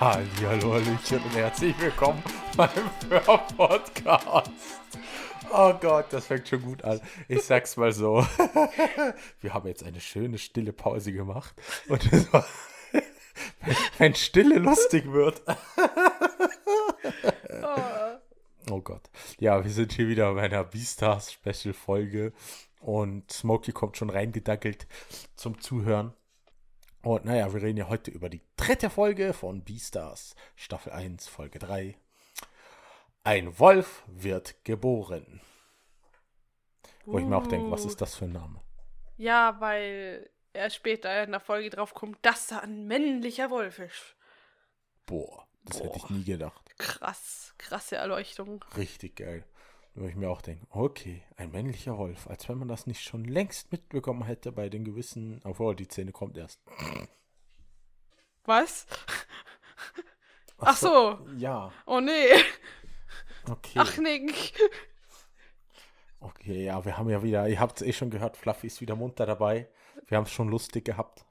Hallo, Hallöchen und herzlich willkommen beim Hör-Podcast. Oh Gott, das fängt schon gut an. Ich sag's mal so. Wir haben jetzt eine schöne stille Pause gemacht. Und es war, wenn Stille lustig wird. Oh Gott. Ja, wir sind hier wieder bei einer Beastars Special Folge und Smokey kommt schon reingedackelt zum Zuhören. Und naja, wir reden ja heute über die dritte Folge von Beastars, Staffel 1, Folge 3. Ein Wolf wird geboren. Wo ich mir auch denke, was ist das für ein Name? Ja, weil er später in der Folge drauf kommt, dass da ein männlicher Wolf ist. Boah, das Boah. hätte ich nie gedacht. Krass, krasse Erleuchtung. Richtig geil. Wo ich mir auch denke, okay, ein männlicher Wolf, als wenn man das nicht schon längst mitbekommen hätte bei den gewissen, obwohl die Szene kommt erst. Was? Ach so. Ja, Oh nee. okay. Ach nee. Okay, ja, wir haben ja wieder, ihr habt es eh schon gehört, Fluffy ist wieder munter dabei. Wir haben es schon lustig gehabt.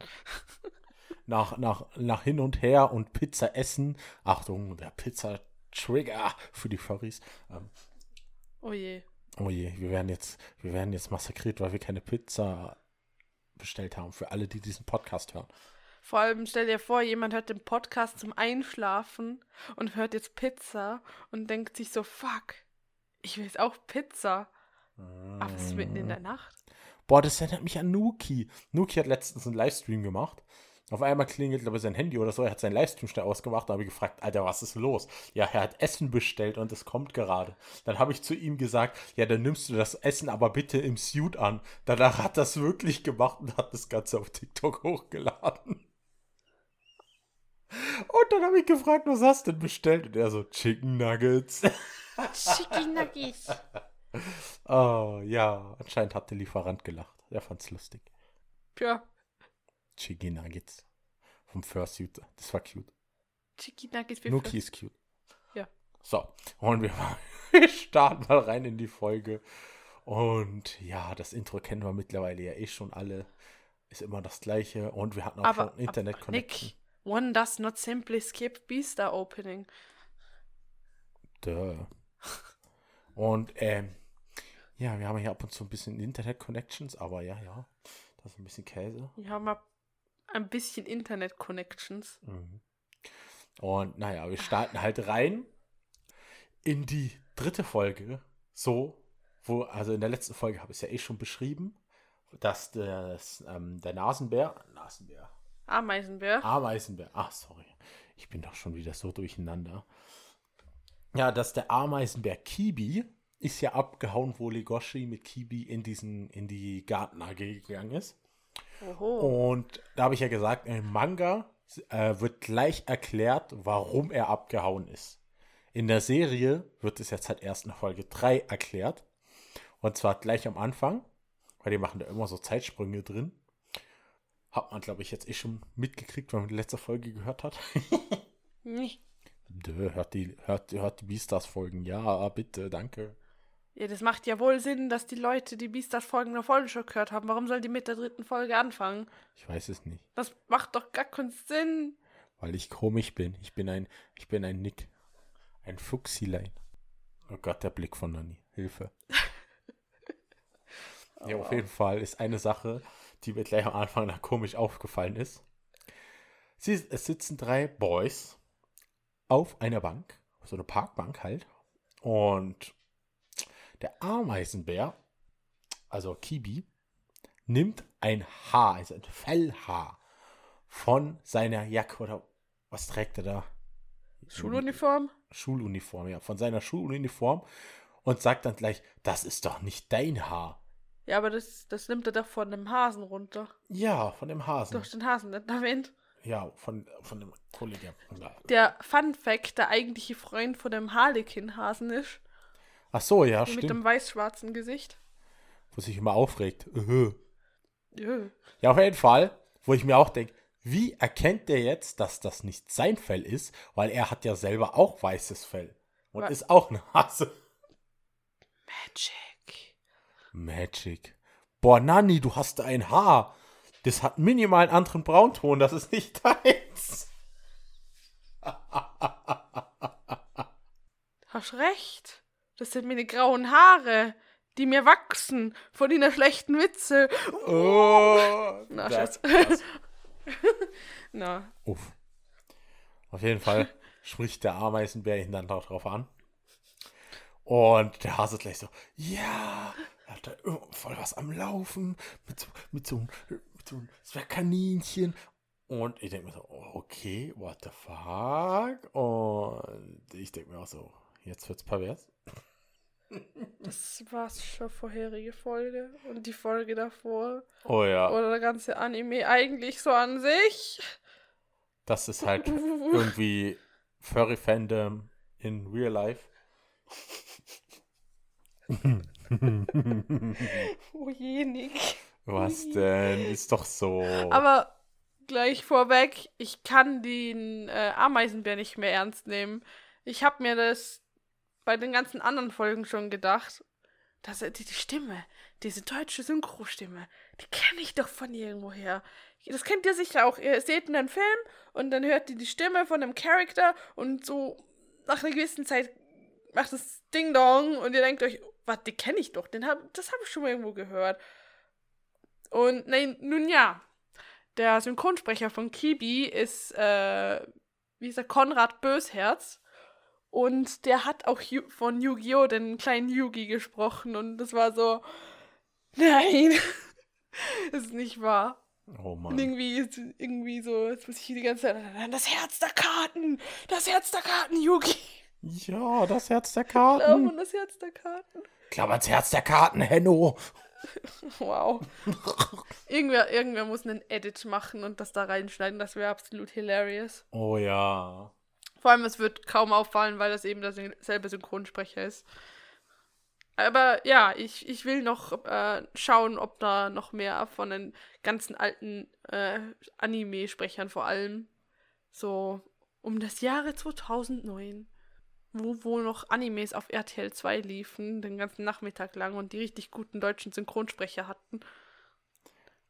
Nach, nach, nach hin und her und Pizza essen. Achtung, der Pizza-Trigger für die Furries. Ähm, Oh je. oh je, wir werden jetzt, wir werden jetzt massakriert, weil wir keine Pizza bestellt haben. Für alle, die diesen Podcast hören. Vor allem stell dir vor, jemand hört den Podcast zum Einschlafen und hört jetzt Pizza und denkt sich so, fuck, ich will jetzt auch Pizza. Aber es ist mitten in der Nacht. Boah, das erinnert mich an Nuki. Nuki hat letztens einen Livestream gemacht. Auf einmal klingelt, glaube ich, sein Handy oder so. Er hat seinen Livestream schnell ausgemacht. Da habe ich gefragt, Alter, was ist los? Ja, er hat Essen bestellt und es kommt gerade. Dann habe ich zu ihm gesagt, ja, dann nimmst du das Essen aber bitte im Suit an. Danach hat das wirklich gemacht und hat das Ganze auf TikTok hochgeladen. Und dann habe ich gefragt, was hast du denn bestellt? Und er so, Chicken Nuggets. Chicken Nuggets. Oh, ja, anscheinend hat der Lieferant gelacht. Er fand's lustig. Ja, Chicken Nuggets. Vom Fursuit. Das war cute. Chicken Nuggets. wie Nuki ist cute. Ja. So, und wir, wir starten mal rein in die Folge. Und ja, das Intro kennen wir mittlerweile ja eh schon alle. Ist immer das gleiche. Und wir hatten auch Aber, schon Internet aber Connection. Nick, one does not simply skip Beastar Opening. Duh. Und ähm, ja, wir haben hier ab und zu ein bisschen Internet Connections, aber ja, ja. Das ist ein bisschen Käse. Wir haben mal ein bisschen Internet-Connections. Mhm. Und naja, wir starten halt rein in die dritte Folge. So, wo, also in der letzten Folge habe ich es ja eh schon beschrieben, dass das, ähm, der Nasenbär, Nasenbär, Ameisenbär. Ameisenbär, ach sorry, ich bin doch schon wieder so durcheinander. Ja, dass der Ameisenbär Kibi ist ja abgehauen, wo Legoshi mit Kibi in diesen, in die Garten AG gegangen ist. Oho. Und da habe ich ja gesagt, im Manga äh, wird gleich erklärt, warum er abgehauen ist. In der Serie wird es jetzt halt erst in Folge 3 erklärt. Und zwar gleich am Anfang, weil die machen da immer so Zeitsprünge drin. Hat man, glaube ich, jetzt eh schon mitgekriegt, wenn man die letzte Folge gehört hat. Nee. Dö, hört die, hört, hört die Beastars-Folgen. Ja, bitte, danke. Ja, das macht ja wohl Sinn, dass die Leute die Beastars-Folgen der Folge schon gehört haben. Warum soll die mit der dritten Folge anfangen? Ich weiß es nicht, Das macht doch gar keinen Sinn. weil ich komisch bin. Ich bin ein, ich bin ein Nick. Ein Fuchsilein. Oh Gott, der Blick von Nani. Hilfe. Ja, auf jeden Fall ist eine Sache, die mir gleich am Anfang da komisch aufgefallen ist. Sie, es sitzen drei Boys auf einer Bank, so eine Parkbank halt. Und der Ameisenbär, also Kibi, nimmt ein Haar, also ein Fellhaar von seiner Jacke oder was trägt er da? Schuluniform? Schuluniform, ja, von seiner Schuluniform und sagt dann gleich, das ist doch nicht dein Haar. Ja, aber das, das nimmt er doch von dem Hasen runter. Ja, von dem Hasen. Durch den Hasen nicht erwähnt. Ja, von, von dem Kollegen. Der Fun Fact, der eigentliche Freund von dem Harlequin-Hasen ist. Ach so, ja, Mit stimmt. dem weiß-schwarzen Gesicht. Wo sich immer aufregt. Äh. Jö. Ja, auf jeden Fall, wo ich mir auch denke, wie erkennt der jetzt, dass das nicht sein Fell ist? Weil er hat ja selber auch weißes Fell. Und Wa- ist auch ein Hase. Magic. Magic. Boah, Nani, du hast ein Haar. Das hat minimal einen anderen Braunton. Das ist nicht deins. hast recht. Das sind meine grauen Haare, die mir wachsen von deiner schlechten Witze. Oh, Na, das, Schatz. Na, Uff. Auf jeden Fall spricht der Ameisenbär ihn dann darauf an. Und der Hase gleich so, ja, er hat da voll was am Laufen mit so, mit so, einem- mit so einem Zwergkaninchen. Und ich denke mir so, oh, okay, what the fuck? Und ich denke mir auch so, jetzt wird's pervers. das war's schon vorherige Folge. Und die Folge davor. Oh ja, Oder der ganze Anime eigentlich so an sich. das ist halt irgendwie Furry-Fandom in real life. Oh je, Nick. Was denn? Ist doch so. Aber gleich vorweg, ich kann den äh, Ameisenbär nicht mehr ernst nehmen. Ich habe mir das bei den ganzen anderen Folgen schon gedacht. Dass die, die Stimme, diese deutsche Synchro-Stimme, die kenne ich doch von irgendwoher. Das kennt ihr sicher auch. Ihr seht einen Film und dann hört ihr die Stimme von einem Charakter und so nach einer gewissen Zeit macht es Ding Dong und ihr denkt euch, was, die kenne ich doch. Den hab, das habe ich schon mal irgendwo gehört. Und nein, nun ja, der Synchronsprecher von Kibi ist, äh, wie ist er, Konrad Bösherz. Und der hat auch von Yu-Gi-Oh! den kleinen Yugi gesprochen. Und das war so, nein, das ist nicht wahr. oh Und Mann. irgendwie, ist- irgendwie so, jetzt muss ich hier die ganze Zeit, das Herz der Karten, das Herz der Karten, Yugi. Ja, das Herz der Glauben Karten. an das Herz der Karten. Glaub ans Herz der Karten, Henno. Wow. irgendwer, irgendwer muss einen Edit machen und das da reinschneiden. Das wäre absolut hilarious. Oh ja. Vor allem, es wird kaum auffallen, weil das eben derselbe Synchronsprecher ist. Aber ja, ich, ich will noch äh, schauen, ob da noch mehr von den ganzen alten äh, Anime-Sprechern vor allem so um das Jahre 2009, wo wohl noch Animes auf RTL 2 liefen, den ganzen Nachmittag lang und die richtig guten deutschen Synchronsprecher hatten.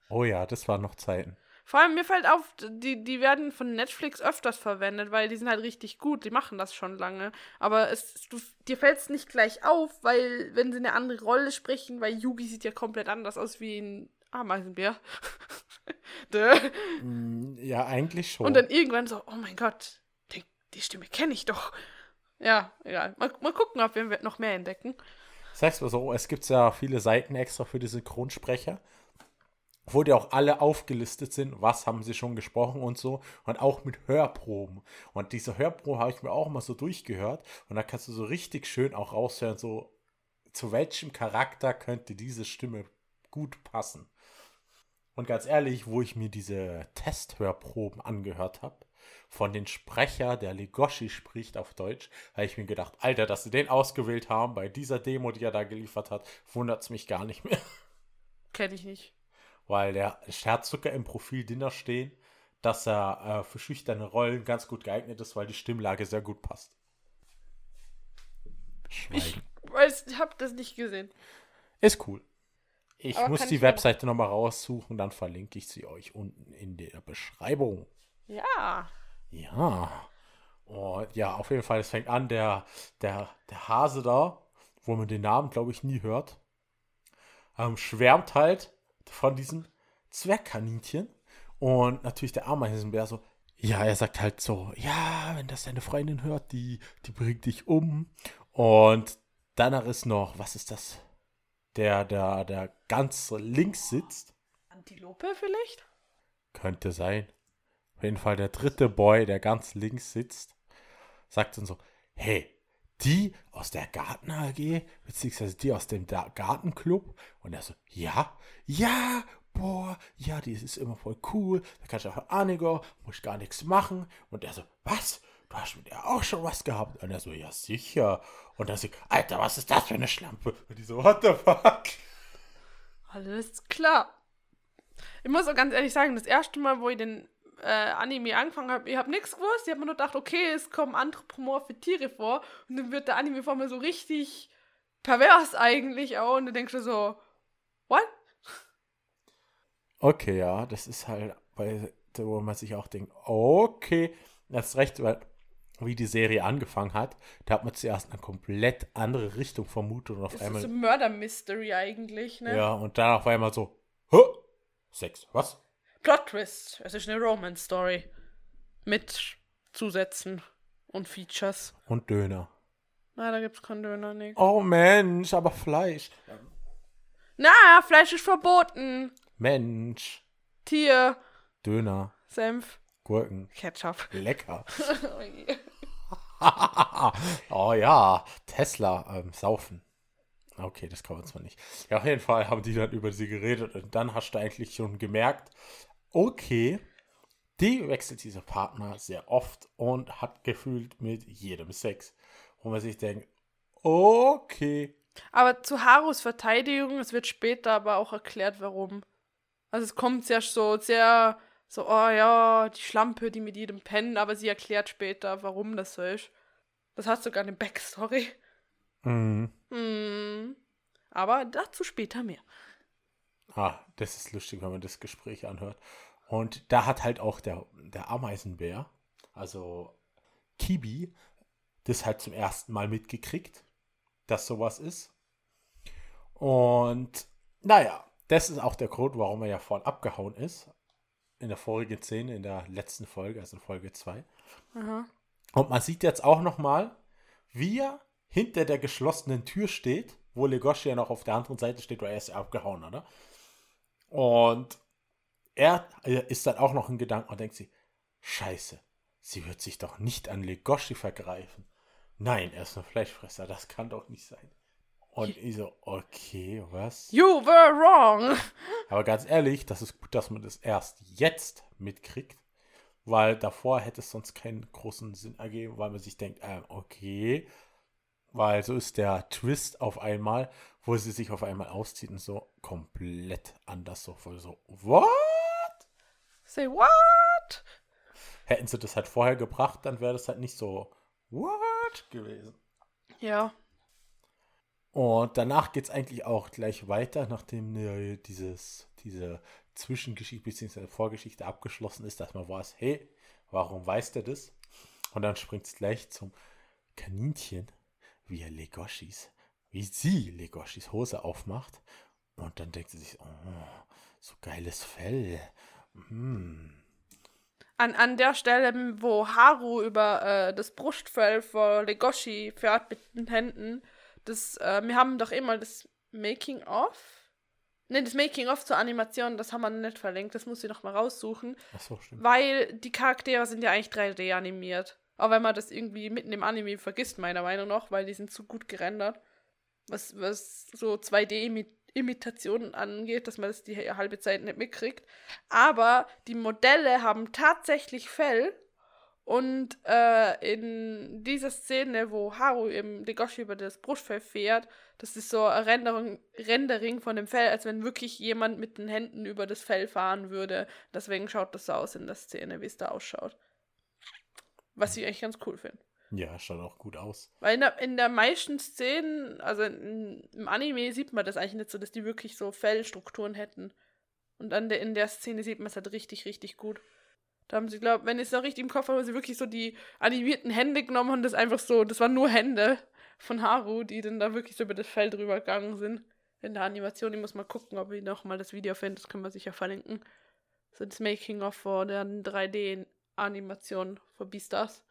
Oh ja, das waren noch Zeiten. Vor allem mir fällt auf, die, die werden von Netflix öfters verwendet, weil die sind halt richtig gut, die machen das schon lange. Aber es, du, dir fällt es nicht gleich auf, weil wenn sie eine andere Rolle sprechen, weil Yugi sieht ja komplett anders aus wie ein Ameisenbär. Mm, Ja, eigentlich schon. Und dann irgendwann so, oh mein Gott, die, die Stimme kenne ich doch. Ja, egal. Mal, mal gucken, ob wir noch mehr entdecken. Sag's mal so, es gibt ja viele Seiten extra für die Synchronsprecher, wo die auch alle aufgelistet sind, was haben sie schon gesprochen und so. Und auch mit Hörproben. Und diese Hörprobe habe ich mir auch mal so durchgehört. Und da kannst du so richtig schön auch raushören, so zu welchem Charakter könnte diese Stimme gut passen. Und ganz ehrlich, wo ich mir diese Testhörproben angehört habe, von den Sprecher, der Legoshi spricht auf Deutsch, habe ich mir gedacht, Alter, dass sie den ausgewählt haben bei dieser Demo, die er da geliefert hat, wundert es mich gar nicht mehr. Kenne ich nicht. Weil der hat sogar im Profil Dinner stehen, dass er äh, für schüchterne Rollen ganz gut geeignet ist, weil die Stimmlage sehr gut passt. Ich Schweigen. weiß, ich habe das nicht gesehen. Ist cool. Ich Aber muss die ich Webseite nochmal raussuchen, dann verlinke ich sie euch unten in der Beschreibung. Ja. Ja. Und ja, auf jeden Fall, es fängt an, der, der, der Hase da, wo man den Namen, glaube ich, nie hört, ähm, schwärmt halt von diesem Zwergkaninchen. Und natürlich der Ameisenbär so, ja, er sagt halt so, ja, wenn das deine Freundin hört, die, die bringt dich um. Und danach ist noch, was ist das? Der, der, der ganz links sitzt. Antilope vielleicht? Könnte sein. Auf jeden Fall der dritte Boy, der ganz links sitzt, sagt dann so, hey, die aus der Garten AG, beziehungsweise die aus dem Gartenclub. Und er so, ja, ja, boah, ja, die ist immer voll cool. Da kannst du auch Anigo, muss gar nichts machen. Und er so, was? Du hast mit der auch schon was gehabt? Und er so, ja, sicher. Und er so, Alter, was ist das für eine Schlampe? Und die so, what the fuck? Alles klar. Ich muss auch ganz ehrlich sagen, das erste Mal, wo ich den äh, Anime angefangen habe, ich habe nichts gewusst. Ich habe mir nur gedacht, okay, es kommen anthropomorphe Tiere vor. Und dann wird der Anime vor mir so richtig pervers eigentlich auch. Und dann denkst du so, what? Okay, ja, das ist halt, bei, wo man sich auch denkt, okay, das ist recht, weil wie die Serie angefangen hat, da hat man zuerst eine komplett andere Richtung vermutet und auf Das einmal. ist so Murder Mystery eigentlich, ne? ja, und dann auf einmal so, Hä? Sex, was? Plot Twist. Es ist eine Romance Story. Mit Zusätzen und Features. Und Döner. Na, da gibt's keinen Döner, Nick. Oh Mensch, aber Fleisch. Na, Fleisch ist verboten. Mensch, Tier, Döner, Senf, Gurken, Ketchup. lecker. Oh oh ja, Tesla, ähm, saufen. Okay, das kann man zwar nicht. Ja, auf jeden Fall haben die dann über sie geredet und dann hast du eigentlich schon gemerkt, okay, die wechselt diese Partner sehr oft und hat gefühlt mit jedem Sex. Wo man sich denkt, okay. Aber zu Harus Verteidigung, es wird später aber auch erklärt, warum. Also es kommt sehr so, sehr so, oh ja, die Schlampe, die mit jedem pennen, aber sie erklärt später, warum das so ist. Das hat sogar eine Backstory. Mhm. Hm. Aber dazu später mehr. Ah, das ist lustig, wenn man das Gespräch anhört. Und da hat halt auch der, der Ameisenbär, also Kibi, das halt zum ersten Mal mitgekriegt, dass sowas ist. Und naja, das ist auch der Grund, warum er ja vorhin abgehauen ist. In der vorigen Szene, in der letzten Folge, also in Folge 2. Aha. Und man sieht jetzt auch nochmal, wie er hinter der geschlossenen Tür steht, wo Legoshi ja noch auf der anderen Seite steht, weil er ist ja abgehauen, oder? Und er ist dann auch noch in Gedanken und denkt sich, scheiße, sie wird sich doch nicht an Legoshi vergreifen. Nein, er ist ein Fleischfresser, das kann doch nicht sein. Und ich so, okay, was? You were wrong. Aber ganz ehrlich, das ist gut, dass man das erst jetzt mitkriegt, weil davor hätte es sonst keinen großen Sinn ergeben, weil man sich denkt, ähm, okay, weil so ist der Twist auf einmal, wo sie sich auf einmal auszieht und so komplett anders so voll so, what? Say what? Hätten sie das halt vorher gebracht, dann wäre das halt nicht so, what gewesen. Ja. Und danach geht es eigentlich auch gleich weiter, nachdem äh, dieses, diese Zwischengeschichte bzw. Vorgeschichte abgeschlossen ist, dass man weiß, hey, warum weiß der das? Und dann springt es gleich zum Kaninchen, wie er Legoshis, wie sie Legoshis Hose aufmacht. Und dann denkt sie sich, oh, so geiles Fell. Mm. An, an der Stelle, wo Haru über äh, das Brustfell von Legoshi fährt mit den Händen, das, äh, wir haben doch immer das Making-of. Ne, das Making-of zur Animation, das haben wir nicht verlinkt, das muss ich noch mal raussuchen. Achso, stimmt. Weil die Charaktere sind ja eigentlich 3D animiert. Auch wenn man das irgendwie mitten im Anime vergisst, meiner Meinung nach, weil die sind zu gut gerendert. Was, was so 2D-Imitationen angeht, dass man das die halbe Zeit nicht mitkriegt. Aber die Modelle haben tatsächlich Fell. Und äh, in dieser Szene, wo Haru im Legoshi über das Brustfell fährt, das ist so ein Rendering, Rendering von dem Fell, als wenn wirklich jemand mit den Händen über das Fell fahren würde. Deswegen schaut das so aus in der Szene, wie es da ausschaut. Was ich eigentlich ganz cool finde. Ja, schaut auch gut aus. Weil in der, in der meisten Szenen, also in, im Anime sieht man das eigentlich nicht so, dass die wirklich so Fellstrukturen hätten. Und dann der, in der Szene sieht man es halt richtig, richtig gut. Da haben sie, glaube wenn ich es noch richtig im Kopf habe, haben sie wirklich so die animierten Hände genommen und das einfach so, das waren nur Hände von Haru, die dann da wirklich so über das Fell drüber gegangen sind. In der Animation, ich muss mal gucken, ob ich noch mal das Video finde, das können wir sicher verlinken. So das Making-of von der 3D-Animation von Beastars.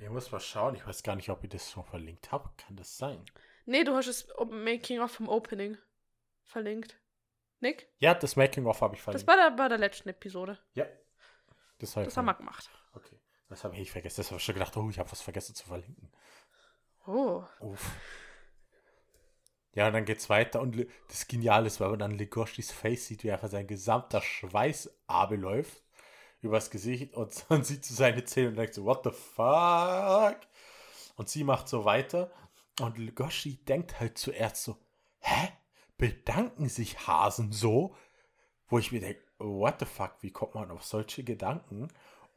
Ich muss mal schauen, ich weiß gar nicht, ob ich das schon verlinkt habe. Kann das sein? Nee, du hast das Making-of vom Opening verlinkt. Nick? Ja, das Making-of habe ich Das verlinkt. war der, bei der letzten Episode. ja. Das, Das haben wir gemacht. Okay. Das habe ich vergessen. Das habe ich schon gedacht, oh, ich habe was vergessen zu verlinken. Oh. Uff. Ja, und dann geht's weiter und das Geniale ist, weil man dann Legoshis Face sieht, wie einfach sein gesamter Schweiß abläuft übers Gesicht und dann sieht sie seine Zähne und denkt so, what the fuck? Und sie macht so weiter und Legoshi denkt halt zuerst so, hä? Bedanken sich Hasen so? Wo ich mir denke, what the fuck, wie kommt man auf solche Gedanken?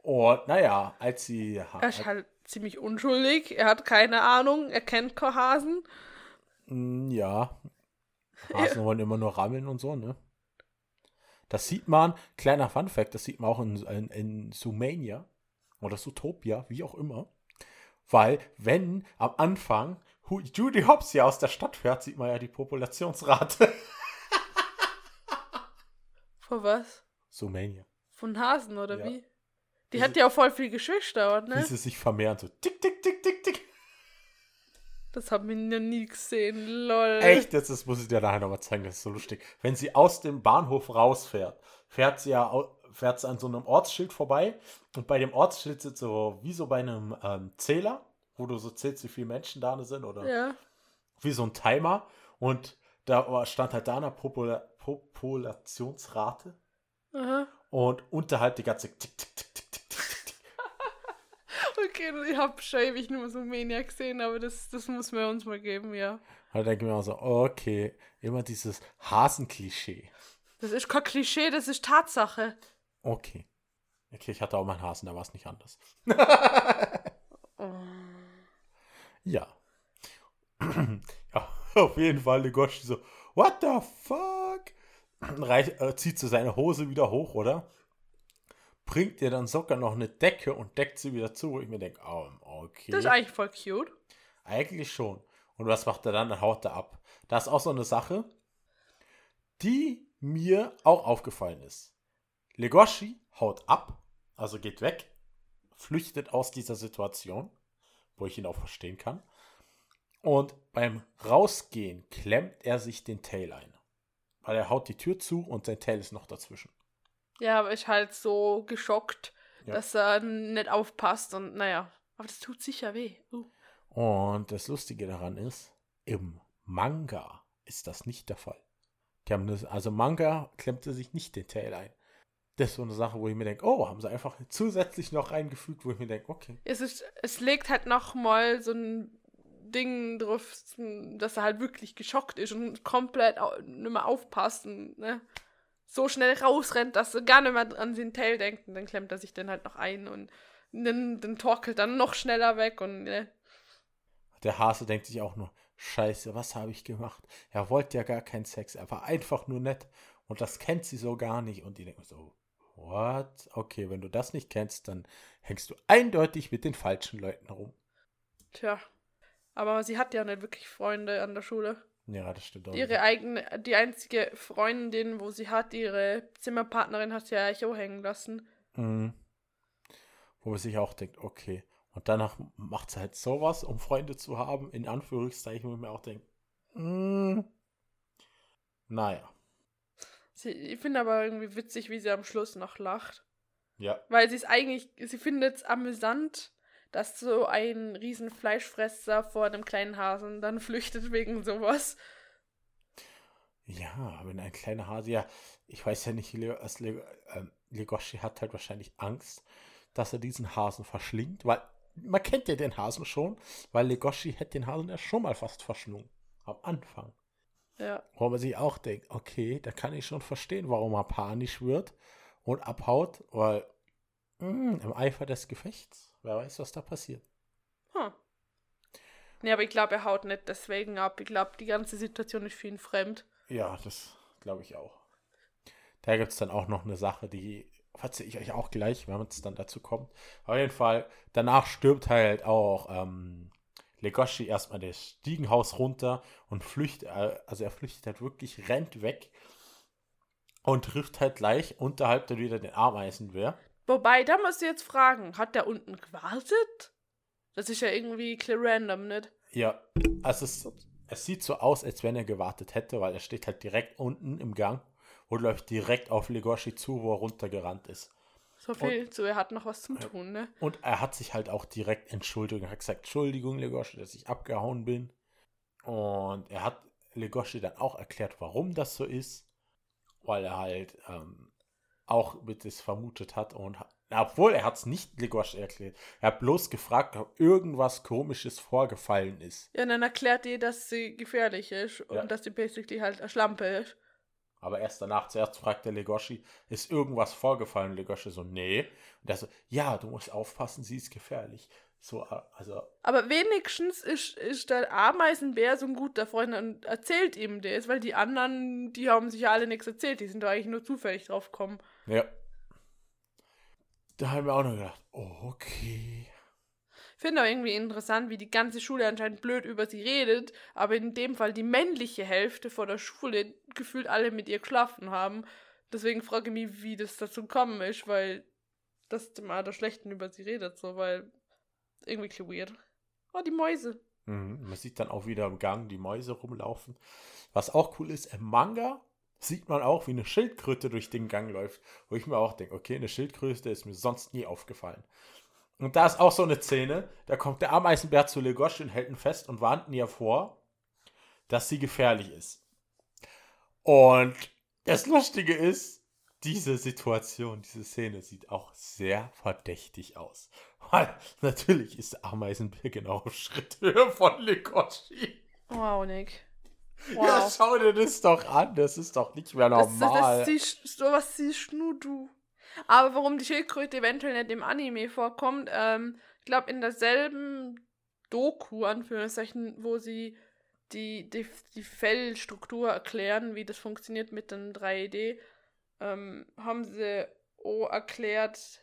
Und naja, als sie Er ist halt ziemlich unschuldig. Er hat keine Ahnung. Er kennt Hasen. Mm, Ja. Hasen wollen immer nur rammeln und so, ne? Das sieht man, kleiner Fun Fact, das sieht man auch in, in, in Zoomania oder Zootopia, wie auch immer. Weil, wenn am Anfang Judy Hobbs hier aus der Stadt fährt, sieht man ja die Populationsrate. Vor was? Sumania. Von Hasen oder Ja. wie? Die Wie hat ja auch voll viel Geschwister, Wie ne? sie sich vermehren, so tick, tick, tick, tick, tick. Das haben wir noch nie gesehen, lol. Echt, jetzt das muss ich dir nachher nochmal zeigen, das ist so lustig. Wenn sie aus dem Bahnhof rausfährt, fährt sie ja fährt sie an so einem Ortsschild vorbei und bei dem Ortsschild sitzt so, wie so bei einem ähm, Zähler, wo du so zählst, wie viele Menschen da sind oder Ja. wie so ein Timer und da stand halt da eine Popula Populationsrate Aha. und unterhalb die ganze tick, tick, tick, tick. Okay, ich hab schon ewig nur so Mania gesehen, aber das, das muss man uns mal geben, ja. Dann denke ich mir auch so, okay, immer dieses Hasenklischee. Das ist kein Klischee, das ist Tatsache. Okay. Okay, ich hatte auch mal einen Hasen, da war es nicht anders. Oh. Ja. ja, auf jeden Fall Legoshi so, what the fuck? Reich, äh, zieht so seine Hose wieder hoch, oder? Bringt ihr dann sogar noch eine Decke und deckt sie wieder zu, wo ich mir denke, oh, okay. Das ist eigentlich voll cute. Eigentlich schon. Und was macht er dann? Dann haut er ab. Das ist auch so eine Sache, die mir auch aufgefallen ist. Legoshi haut ab, also geht weg, flüchtet aus dieser Situation, wo ich ihn auch verstehen kann. Und beim Rausgehen klemmt er sich den Tail ein. Weil er haut die Tür zu und sein Tail ist noch dazwischen. Ja, aber ich halt so geschockt, Ja. dass er nicht aufpasst und naja. Aber das tut sicher weh. Uh. Und das Lustige daran ist, im Manga ist das nicht der Fall. Die haben das, also Manga klemmte sich nicht den Tail ein. Das ist so eine Sache, wo ich mir denke, oh, haben sie einfach zusätzlich noch reingefügt, wo ich mir denke, okay. Es, ist, es legt halt noch mal so ein Ding drauf, dass er halt wirklich geschockt ist und komplett nicht mehr aufpasst und ne, so schnell rausrennt, dass er gar nicht mehr an den Tail denkt. Und dann klemmt er sich dann halt noch ein und dann, dann torkelt dann noch schneller weg und ne. Der Hase denkt sich auch nur, scheiße, was habe ich gemacht? Er wollte ja gar keinen Sex, er war einfach nur nett. Und das kennt sie so gar nicht. Und die denken so, what? Okay, wenn du das nicht kennst, dann hängst du eindeutig mit den falschen Leuten rum. Tja. Aber sie hat ja nicht wirklich Freunde an der Schule. Ja, das stimmt auch. Ihre eigene, die einzige Freundin, wo sie hat, ihre Zimmerpartnerin hat sie ja eigentlich auch hängen lassen. Mhm. Wo man sich auch denkt, okay. Und danach macht sie halt sowas, um Freunde zu haben, in Anführungszeichen, wo ich mir auch denke, mm, naja. Sie, ich finde aber irgendwie witzig, wie sie am Schluss noch lacht. Ja. Weil sie es eigentlich, sie findet es amüsant, dass so ein riesen Fleischfresser vor einem kleinen Hasen dann flüchtet wegen sowas. Ja, wenn ein kleiner Hase, ja, ich weiß ja nicht, Le Le ähm, Legoshi hat halt wahrscheinlich Angst, dass er diesen Hasen verschlingt, weil man kennt ja den Hasen schon, weil Legoshi hätte den Hasen ja schon mal fast verschlungen. Am Anfang. Ja. Wo man sich auch denkt, okay, da kann ich schon verstehen, warum er panisch wird und abhaut, weil mh, im Eifer des Gefechts, wer weiß, was da passiert. Hm. Nee, aber ich glaube, er haut nicht deswegen ab. Ich glaube, die ganze Situation ist für ihn fremd. Ja, das glaube ich auch. Da gibt es dann auch noch eine Sache, die erzähle ich euch auch gleich, wenn es dann dazu kommt. Auf jeden Fall, danach stirbt halt auch ähm, Legoshi erstmal das Stiegenhaus runter und flüchtet, äh, also er flüchtet halt wirklich, rennt weg und trifft halt gleich unterhalb dann wieder den Ameisenbär. Wobei, da musst du jetzt fragen, hat der unten gewartet? Das ist ja irgendwie clear random, nicht? Ja, also es, es sieht so aus, als wenn er gewartet hätte, weil er steht halt direkt unten im Gang und läuft direkt auf Legoshi zu, wo er runtergerannt ist. So viel zu, er hat noch was zum tun, ne? Und er hat sich halt auch direkt entschuldigt. Er hat gesagt, Entschuldigung, Legoshi, dass ich abgehauen bin. Und er hat Legoshi dann auch erklärt, warum das so ist. Weil er halt ähm, auch mit es vermutet hat. Und obwohl er hat es nicht Legoshi erklärt. Er hat bloß gefragt, ob irgendwas Komisches vorgefallen ist. Ja, und dann erklärt ihr, dass sie gefährlich ist und Ja. dass sie basically halt eine Schlampe ist. Aber erst danach, zuerst fragt der Legoshi, ist irgendwas vorgefallen? Und Legoshi so, nee. Und er so, ja, du musst aufpassen, sie ist gefährlich. So, äh, also, Aber wenigstens ist, ist der Ameisenbär so ein guter Freund und erzählt ihm das, weil die anderen, die haben sich ja alle nichts erzählt, die sind da eigentlich nur zufällig drauf gekommen. Ja. Da haben wir auch noch gedacht, oh, okay. finde auch irgendwie interessant, wie die ganze Schule anscheinend blöd über sie redet, aber in dem Fall die männliche Hälfte vor der Schule gefühlt alle mit ihr geschlafen haben. Deswegen frage ich mich, wie das dazu gekommen ist, weil das immer der Schlechten über sie redet, so, weil irgendwie weird. Oh, die Mäuse. Mhm. Man sieht dann auch wieder im Gang die Mäuse rumlaufen. Was auch cool ist, im Manga sieht man auch, wie eine Schildkröte durch den Gang läuft, wo ich mir auch denke, okay, eine Schildkröte ist mir sonst nie aufgefallen. Und da ist auch so eine Szene, da kommt der Ameisenbär zu Legoshi und hält ihn fest und warnt ihr vor, dass sie gefährlich ist. Und das Lustige ist, diese Situation, diese Szene sieht auch sehr verdächtig aus. Weil natürlich ist der Ameisenbär genau auf Schritthöhe von Legoshi. Wow, Nick. Wow. Ja, schau dir das doch an. Das ist doch nicht mehr normal. Das, das, das, so was siehst nur du. Aber warum die Schildkröte eventuell nicht im Anime vorkommt, ähm, ich glaube in derselben Doku, Anführungszeichen, wo sie die, die, die Fellstruktur erklären, wie das funktioniert mit dem 3D, ähm, haben sie auch erklärt,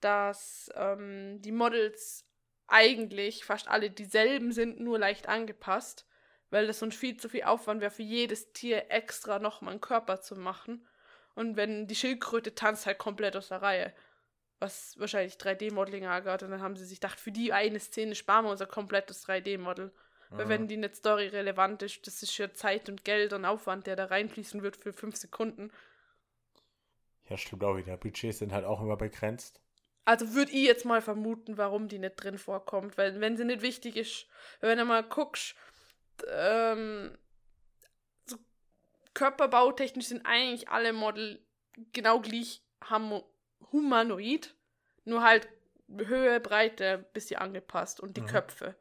dass ähm, die Models eigentlich fast alle dieselben sind, nur leicht angepasst weil das sonst viel zu viel Aufwand wäre, für jedes Tier extra nochmal einen Körper zu machen. Und wenn die Schildkröte tanzt halt komplett aus der Reihe. Was wahrscheinlich 3D-Modeling angeht. Und dann haben sie sich gedacht, für die eine Szene sparen wir unser komplettes 3D-Model. Weil wenn die nicht Story relevant ist, das ist ja Zeit und Geld und Aufwand, der da reinfließen wird für fünf Sekunden. Ja, stimmt auch wieder. Budgets sind halt auch immer begrenzt. Also würde ich jetzt mal vermuten, warum die nicht drin vorkommt. Weil wenn sie nicht wichtig ist, wenn du mal guckst, ähm, so körperbautechnisch sind eigentlich alle Model genau gleich humanoid, nur halt Höhe, Breite ein bisschen angepasst und die mhm. Köpfe.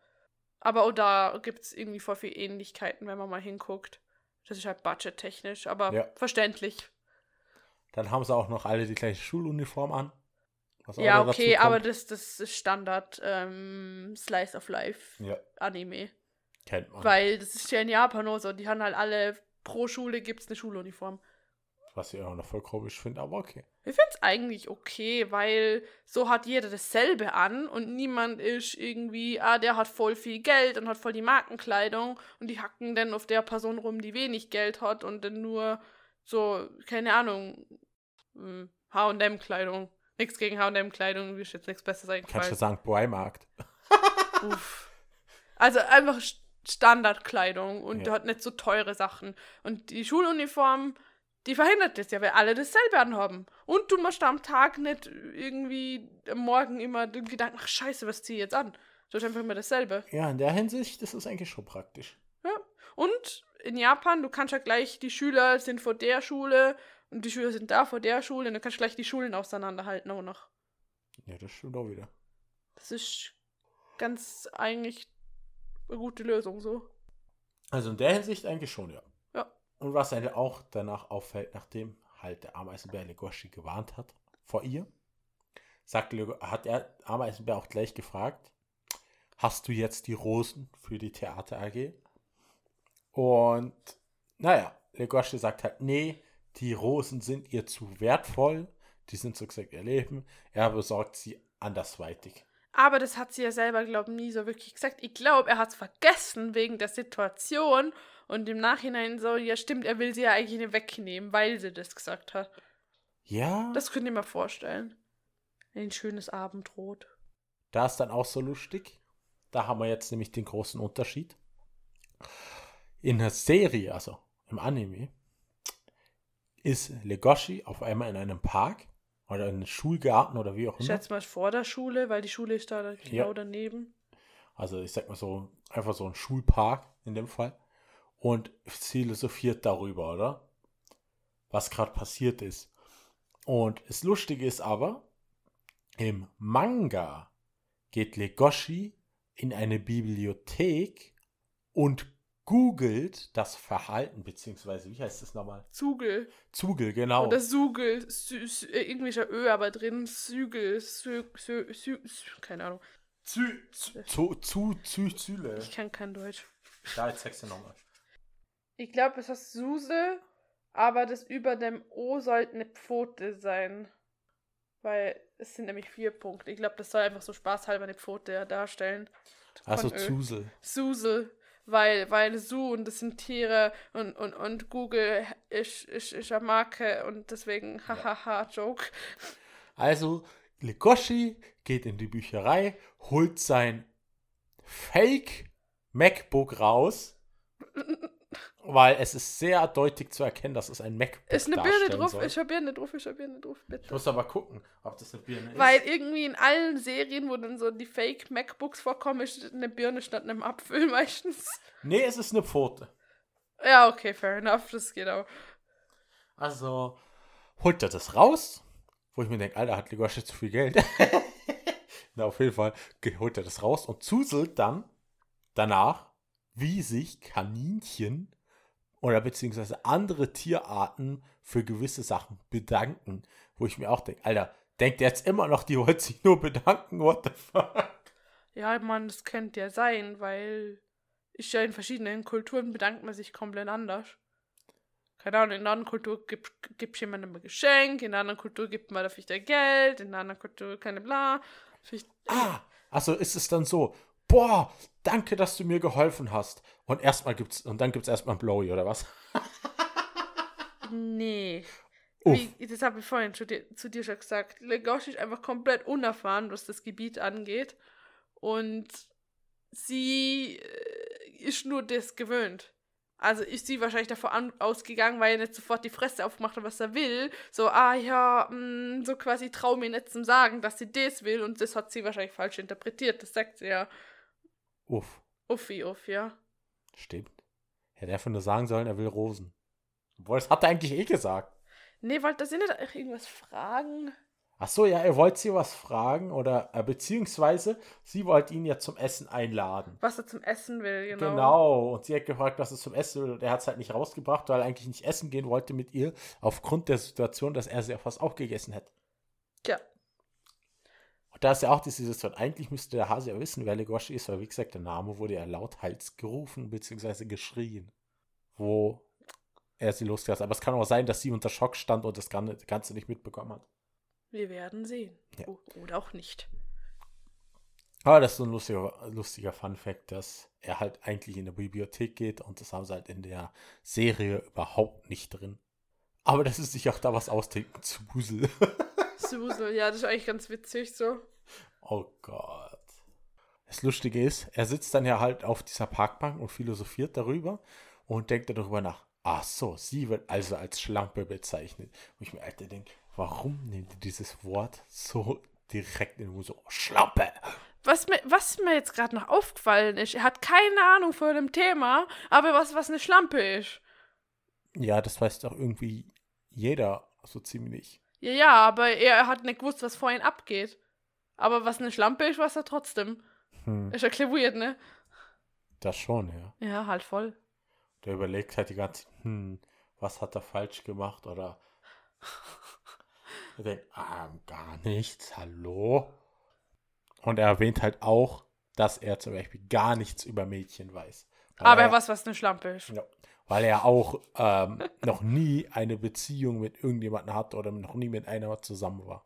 Aber auch da gibt es irgendwie voll viele Ähnlichkeiten, wenn man mal hinguckt. Das ist halt budgettechnisch, aber ja. verständlich. Dann haben sie auch noch alle die gleiche Schuluniform an. ja, okay, aber das, das ist Standard ähm, Slice of Life ja. Anime. Kennt man. Weil das ist ja in Japan auch so. Die haben halt alle, pro Schule gibt es eine Schuluniform. Was ich auch noch voll komisch finde, aber okay. Ich finde es eigentlich okay, weil so hat jeder dasselbe an und niemand ist irgendwie, ah, der hat voll viel Geld und hat voll die Markenkleidung und die hacken dann auf der Person rum, die wenig Geld hat und dann nur so, keine Ahnung, HM-Kleidung. Nichts gegen HM-Kleidung, wie ist jetzt nichts Besseres eingefallen. Kannst du sagen, Boy-Markt. Uff. Also einfach Standardkleidung und ja. hat nicht so teure Sachen. Und die Schuluniform, die verhindert das ja, weil alle dasselbe anhaben. Und du musst am Tag nicht irgendwie am Morgen immer den Gedanken, ach scheiße, was zieh ich jetzt an? Du hast einfach immer dasselbe. Ja, in der Hinsicht, das ist eigentlich schon praktisch. Ja. Und in Japan, du kannst ja gleich, die Schüler sind vor der Schule und die Schüler sind da vor der Schule und du kannst gleich die Schulen auseinanderhalten auch noch. Ja, das stimmt auch wieder. Das ist ganz eigentlich eine gute Lösung so. Also in der Hinsicht eigentlich schon, ja. Ja. Und was halt auch danach auffällt, nachdem halt der Ameisenbär Legoshi gewarnt hat vor ihr, sagt, hat der Ameisenbär auch gleich gefragt, hast du jetzt die Rosen für die Theater AG? Und naja, Legoshi sagt halt, nee, die Rosen sind ihr zu wertvoll, die sind so gesagt ihr Leben, er besorgt sie andersweitig. Aber das hat sie ja selber, glaube ich, nie so wirklich gesagt. Ich glaube, er hat es vergessen wegen der Situation und im Nachhinein so, ja stimmt, er will sie ja eigentlich nicht wegnehmen, weil sie das gesagt hat. Ja. Das könnt ihr mir vorstellen. Ein schönes Abendrot. Da ist dann auch so lustig. Da haben wir jetzt nämlich den großen Unterschied. In der Serie, also im Anime, ist Legoshi auf einmal in einem Park oder in Schulgarten oder wie auch immer. Ich schätze mal vor der Schule, weil die Schule ist da genau ja. daneben. Also ich sag mal so, einfach so ein Schulpark in dem Fall. Und philosophiert darüber, oder? Was gerade passiert ist. Und das Lustige ist aber, im Manga geht Legoshi in eine Bibliothek und googelt das Verhalten, beziehungsweise, wie heißt das nochmal? Zugel. Zugel, genau. Oder Sugel, äh, englischer Ö, aber drin Zügel, Sü, Sü, Sü, keine Ahnung. Zü, zu, zu, zu, Züle. Ich kann kein Deutsch. Da, jetzt sagst du nochmal. Ich glaube, es heißt Suse, aber das über dem O sollte eine Pfote sein. Weil es sind nämlich vier Punkte. Ich glaube, das soll einfach so spaßhalber eine Pfote darstellen. Also. Zusel. Susel, weil, weil Su und das sind Tiere und, und, und Google ist, ist, ist eine Marke und deswegen hahaha Joke. Also Legoshi geht in die Bücherei, holt sein Fake MacBook raus, weil es ist sehr deutlich zu erkennen, dass es ein MacBook Ist eine Birne drauf, soll. ist eine Birne drauf, ist eine Birne drauf, Ich bitte. muss aber gucken, ob das eine Birne Weil ist. irgendwie in allen Serien, wo dann so die Fake MacBooks vorkommen, ist eine Birne statt einem Apfel meistens. Nee, es ist eine Pfote. Ja, okay, fair enough, das geht auch. Also holt er das raus, wo ich mir denke, Alter, hat Legoshi zu viel Geld. Na, auf jeden Fall holt er das raus und zuselt dann danach, wie sich Kaninchen oder beziehungsweise andere Tierarten für gewisse Sachen bedanken. Wo ich mir auch denke, Alter, denkt der jetzt immer noch, die wollte sich nur bedanken, what the fuck? Ja, Mann, das könnte ja sein, weil ist ja in verschiedenen Kulturen bedankt man sich komplett anders. Keine Ahnung, in einer anderen Kultur gibt es jemandem ein Geschenk, in einer anderen Kultur gibt man dafür Geld, in einer anderen Kultur keine bla. Ah, also ist es dann so, boah, danke, dass du mir geholfen hast. Und erstmal gibt's, und dann gibt's erstmal ein Blowy, oder was? nee. Wie, das habe ich vorhin zu dir, zu dir schon gesagt. Legoshi ist einfach komplett unerfahren, was das Gebiet angeht. Und sie äh, ist nur das gewöhnt. Also ist sie wahrscheinlich davon an, ausgegangen, weil er nicht sofort die Fresse aufmacht, was er will. So, ah ja, mh, so quasi trau mir nicht zum Sagen, dass sie das will. Und das hat sie wahrscheinlich falsch interpretiert. Das sagt sie ja. Uff, Uffi, uff, ja. stimmt. Hätte er einfach nur sagen sollen, er will Rosen. Obwohl, das hat er eigentlich eh gesagt. Nee, wollte sie nicht irgendwas fragen? Ach so, ja, er wollte sie was fragen oder äh, beziehungsweise sie wollte ihn ja zum Essen einladen. Was er zum Essen will, genau. Genau. Und sie hat gefragt, was es zum Essen will. Und er hat es halt nicht rausgebracht, weil er eigentlich nicht essen gehen wollte mit ihr, aufgrund der Situation, dass er sie ja fast auch gegessen hätte. Tja. Da ist ja auch diese Situation. Eigentlich müsste der Hase ja wissen, wer Legoshi ist, weil wie gesagt, der Name wurde ja lauthals gerufen bzw. geschrien, wo er sie losgelassen hat. Aber es kann auch sein, dass sie unter Schock stand und das Gan- Ganze nicht mitbekommen hat. Wir werden sehen. Ja. O- Oder auch nicht. Aber das ist so ein lustiger, lustiger Fun-Fact, dass er halt eigentlich in eine Bibliothek geht und das haben sie halt in der Serie überhaupt nicht drin. Aber das ist sich auch da was ausdenken zu Busel. Ja, das ist eigentlich ganz witzig so. Oh Gott. Das Lustige ist, er sitzt dann ja halt auf dieser Parkbank und philosophiert darüber und denkt darüber nach. Ach so, sie wird also als Schlampe bezeichnet. Und ich mir Alter denke, warum nimmt ihr dieses Wort so direkt in den Mund so Schlampe? Was mir, was mir jetzt gerade noch aufgefallen ist, er hat keine Ahnung von dem Thema, aber was, was eine Schlampe ist. Ja, das weiß doch irgendwie jeder so ziemlich. Ja, ja, aber er hat nicht gewusst, was vorhin abgeht. Aber was eine Schlampe ist, weiß er trotzdem. Hm, Ist ja klar weird, ne? das schon, ja. Ja, halt voll. Der überlegt halt die ganze Zeit, hm, was hat er falsch gemacht oder er denkt, ah, gar nichts, hallo. Und er erwähnt halt auch, dass er zum Beispiel gar nichts über Mädchen weiß. Aber er, er weiß, was eine Schlampe ist. ja, weil er auch ähm, noch nie eine Beziehung mit irgendjemandem hat oder noch nie mit einer zusammen war.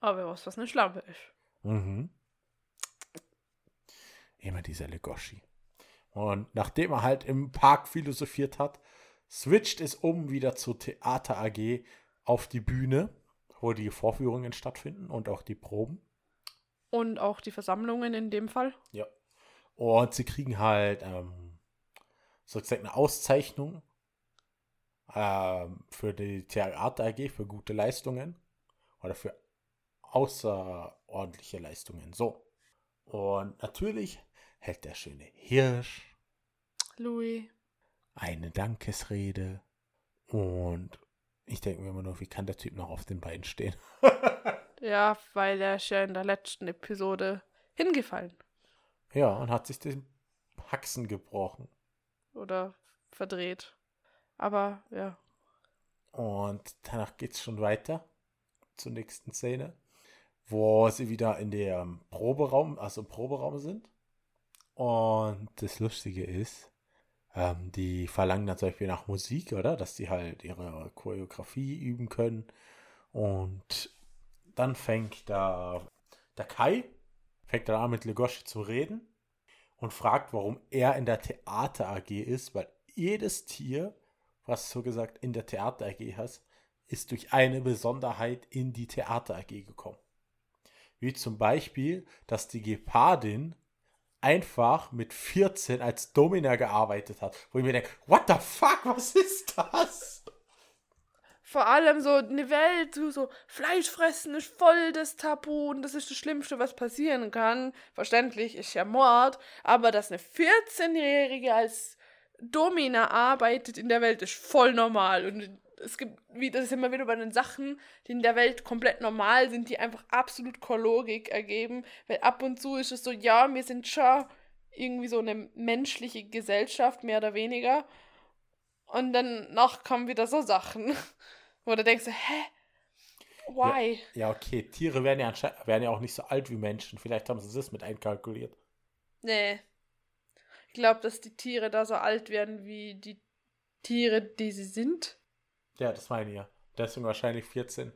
Aber er weiß, was eine Schlampe ist. Mhm. Immer dieser Legoshi. Und nachdem er halt im Park philosophiert hat, switcht es um wieder zur Theater AG auf die Bühne, wo die Vorführungen stattfinden und auch die Proben. Und auch die Versammlungen in dem Fall. Ja. Und sie kriegen halt ähm, sozusagen eine Auszeichnung ähm, für die Theater AG für gute Leistungen oder für außerordentliche Leistungen. So. Und natürlich hält der schöne Hirsch Louis. eine Dankesrede. Und ich denke mir immer nur, wie kann der Typ noch auf den Beinen stehen? Ja, weil er ist ja in der letzten Episode hingefallen. Ja, und hat sich den Haxen gebrochen. Oder verdreht. Aber ja. Und danach geht's schon weiter zur nächsten Szene, wo sie wieder in dem Proberaum, also im Proberaum sind. Und das Lustige ist, ähm, die verlangen dann zum Beispiel nach Musik, oder? Dass die halt ihre Choreografie üben können. Und dann fängt da der Kai, fängt dann an mit Legoshi zu reden und fragt, warum er in der Theater AG ist, weil jedes Tier, was so gesagt in der Theater AG hast, ist durch eine Besonderheit in die Theater AG gekommen. Wie zum Beispiel, dass die Gepardin einfach mit 14 als Domina gearbeitet hat. Wo ich mir denke, what the fuck, was ist das? Vor allem so eine Welt, so, Fleisch fressen ist voll das Tabu und das ist das Schlimmste, was passieren kann. Verständlich, ist ja Mord, aber dass eine 14-Jährige als Domina arbeitet in der Welt, ist voll normal. Und es gibt, wie das ist immer wieder bei den Sachen, die in der Welt komplett normal sind, die einfach absolut keine Logik ergeben. Weil ab und zu ist es so, ja, wir sind schon irgendwie so eine menschliche Gesellschaft, mehr oder weniger. Und dann noch kommen wieder so Sachen. Wo du denkst, hä? Why? Ja, ja, okay. Tiere werden ja, werden ja auch nicht so alt wie Menschen. Vielleicht haben sie das mit einkalkuliert. Nee. Ich glaube, dass die Tiere da so alt werden wie die Tiere, die sie sind. Ja, das meine ich ja. Deswegen wahrscheinlich 14.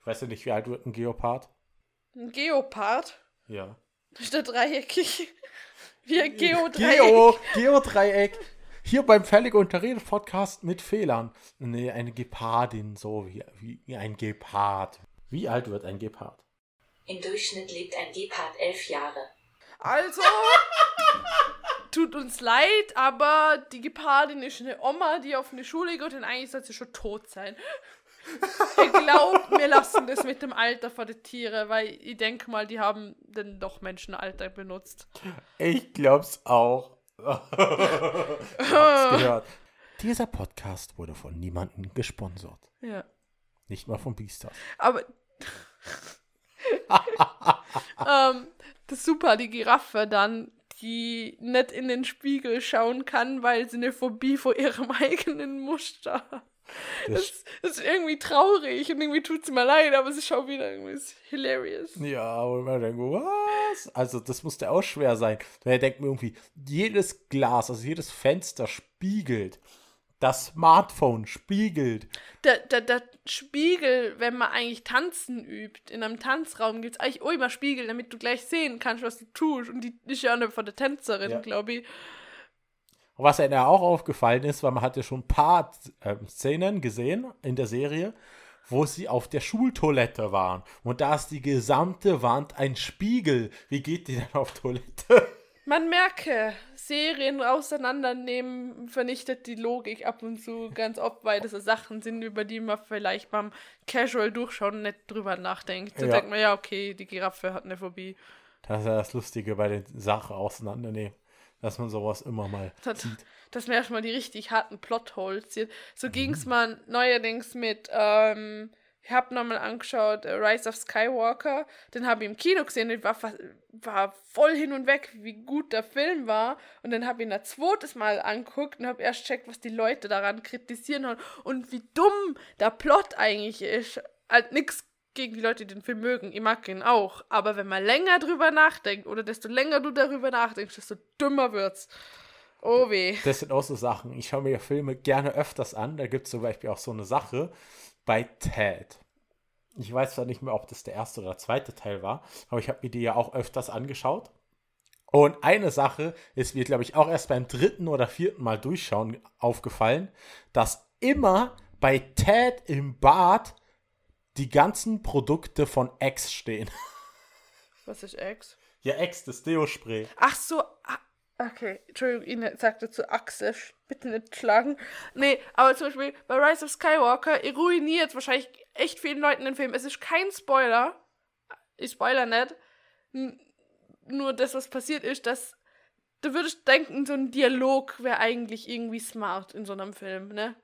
Ich weiß ja nicht, wie alt wird ein Geopard. Ein Geopard? Ja. Ist der dreieckig? Wie ein Geodreieck. Geo, Geodreieck. Hier beim Völlig Unterredet Podcast mit Fehlern. Nee, eine Gepardin, so wie, wie ein Gepard. Wie alt wird ein Gepard? Im Durchschnitt lebt ein Gepard elf Jahre. Also, tut uns leid, aber die Gepardin ist eine Oma, die auf eine Schule geht und eigentlich sollte sie schon tot sein. ich glaube, wir lassen das mit dem Alter von den Tieren, weil ich denke mal, die haben dann doch Menschenalter benutzt. Ich glaub's auch. gehört. Dieser Podcast wurde von niemandem gesponsert. Ja. Nicht mal von Beastars. Aber. ähm, das ist super, die Giraffe dann, die nicht in den Spiegel schauen kann, weil sie eine Phobie vor ihrem eigenen Muster hat. Das, das, ist irgendwie traurig und irgendwie tut es mir leid, aber es ist schon wieder irgendwie hilarious. Ja, und man denkt, was? Also, das musste auch schwer sein. Weil denkt mir irgendwie, jedes Glas, also jedes Fenster spiegelt. Das Smartphone spiegelt. Der, der, der Spiegel, wenn man eigentlich tanzen übt, in einem Tanzraum gibt es eigentlich auch immer Spiegel, damit du gleich sehen kannst, was du tust. Und die ist ja eine von der Tänzerin, ja. glaube ich. Und was einem auch aufgefallen ist, weil man hat ja schon ein paar äh, Szenen gesehen in der Serie, wo sie auf der Schultoilette waren. Und da ist die gesamte Wand ein Spiegel. Wie geht die denn auf Toilette? Man merke, Serien auseinandernehmen vernichtet die Logik ab und zu ganz oft, weil das so Sachen sind, über die man vielleicht beim Casual Durchschauen nicht drüber nachdenkt. Da ja. denkt man, ja, okay, die Giraffe hat eine Phobie. Das ist ja das Lustige bei den Sachen auseinandernehmen dass man sowas immer mal das, sieht. Dass man erstmal die richtig harten Plotholes sieht. So mhm. ging es mal neuerdings mit, ähm, ich habe nochmal angeschaut, uh, Rise of Skywalker. Den habe ich im Kino gesehen und war, war voll hin und weg, wie gut der Film war. Und dann habe ich ihn ein zweites Mal angeguckt und habe erst checkt, was die Leute daran kritisieren und wie dumm der Plot eigentlich ist. Halt nichts gegen die Leute, die den Film mögen. Ich mag ihn auch. Aber wenn man länger drüber nachdenkt oder desto länger du darüber nachdenkst, desto dümmer wird's. Oh weh. Das sind auch so Sachen. Ich schaue mir Filme gerne öfters an. Da gibt es zum Beispiel auch so eine Sache bei Ted. Ich weiß zwar nicht mehr, ob das der erste oder zweite Teil war, aber ich habe mir die ja auch öfters angeschaut. Und eine Sache ist mir, glaube ich, auch erst beim dritten oder vierten Mal durchschauen aufgefallen, dass immer bei Ted im Bad die ganzen Produkte von X stehen. Was ist X? Ja, X, das Deo-Spray. Ach so, ah, okay. Entschuldigung, ich sagte zu Achse, bitte nicht schlagen. Nee, aber zum Beispiel bei Rise of Skywalker, ihr ruiniert wahrscheinlich echt vielen Leuten den Film. Es ist kein Spoiler. Ich spoiler nicht. Nur das, was passiert ist, dass du würdest denken, so ein Dialog wäre eigentlich irgendwie smart in so einem Film, ne?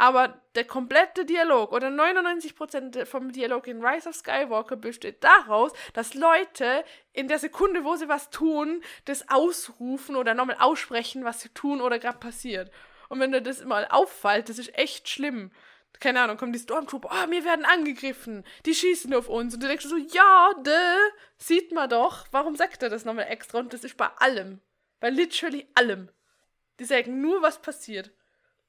Aber der komplette Dialog oder 99% vom Dialog in Rise of Skywalker besteht daraus, dass Leute in der Sekunde, wo sie was tun, das ausrufen oder nochmal aussprechen, was sie tun oder gerade passiert. Und wenn dir das mal auffällt, das ist echt schlimm. Keine Ahnung, kommen die Stormtrooper, oh, wir werden angegriffen, die schießen auf uns. Und du denkst so, ja, de, sieht man doch, warum sagt er das nochmal extra? Und das ist bei allem. Bei literally allem. Die sagen nur, was passiert.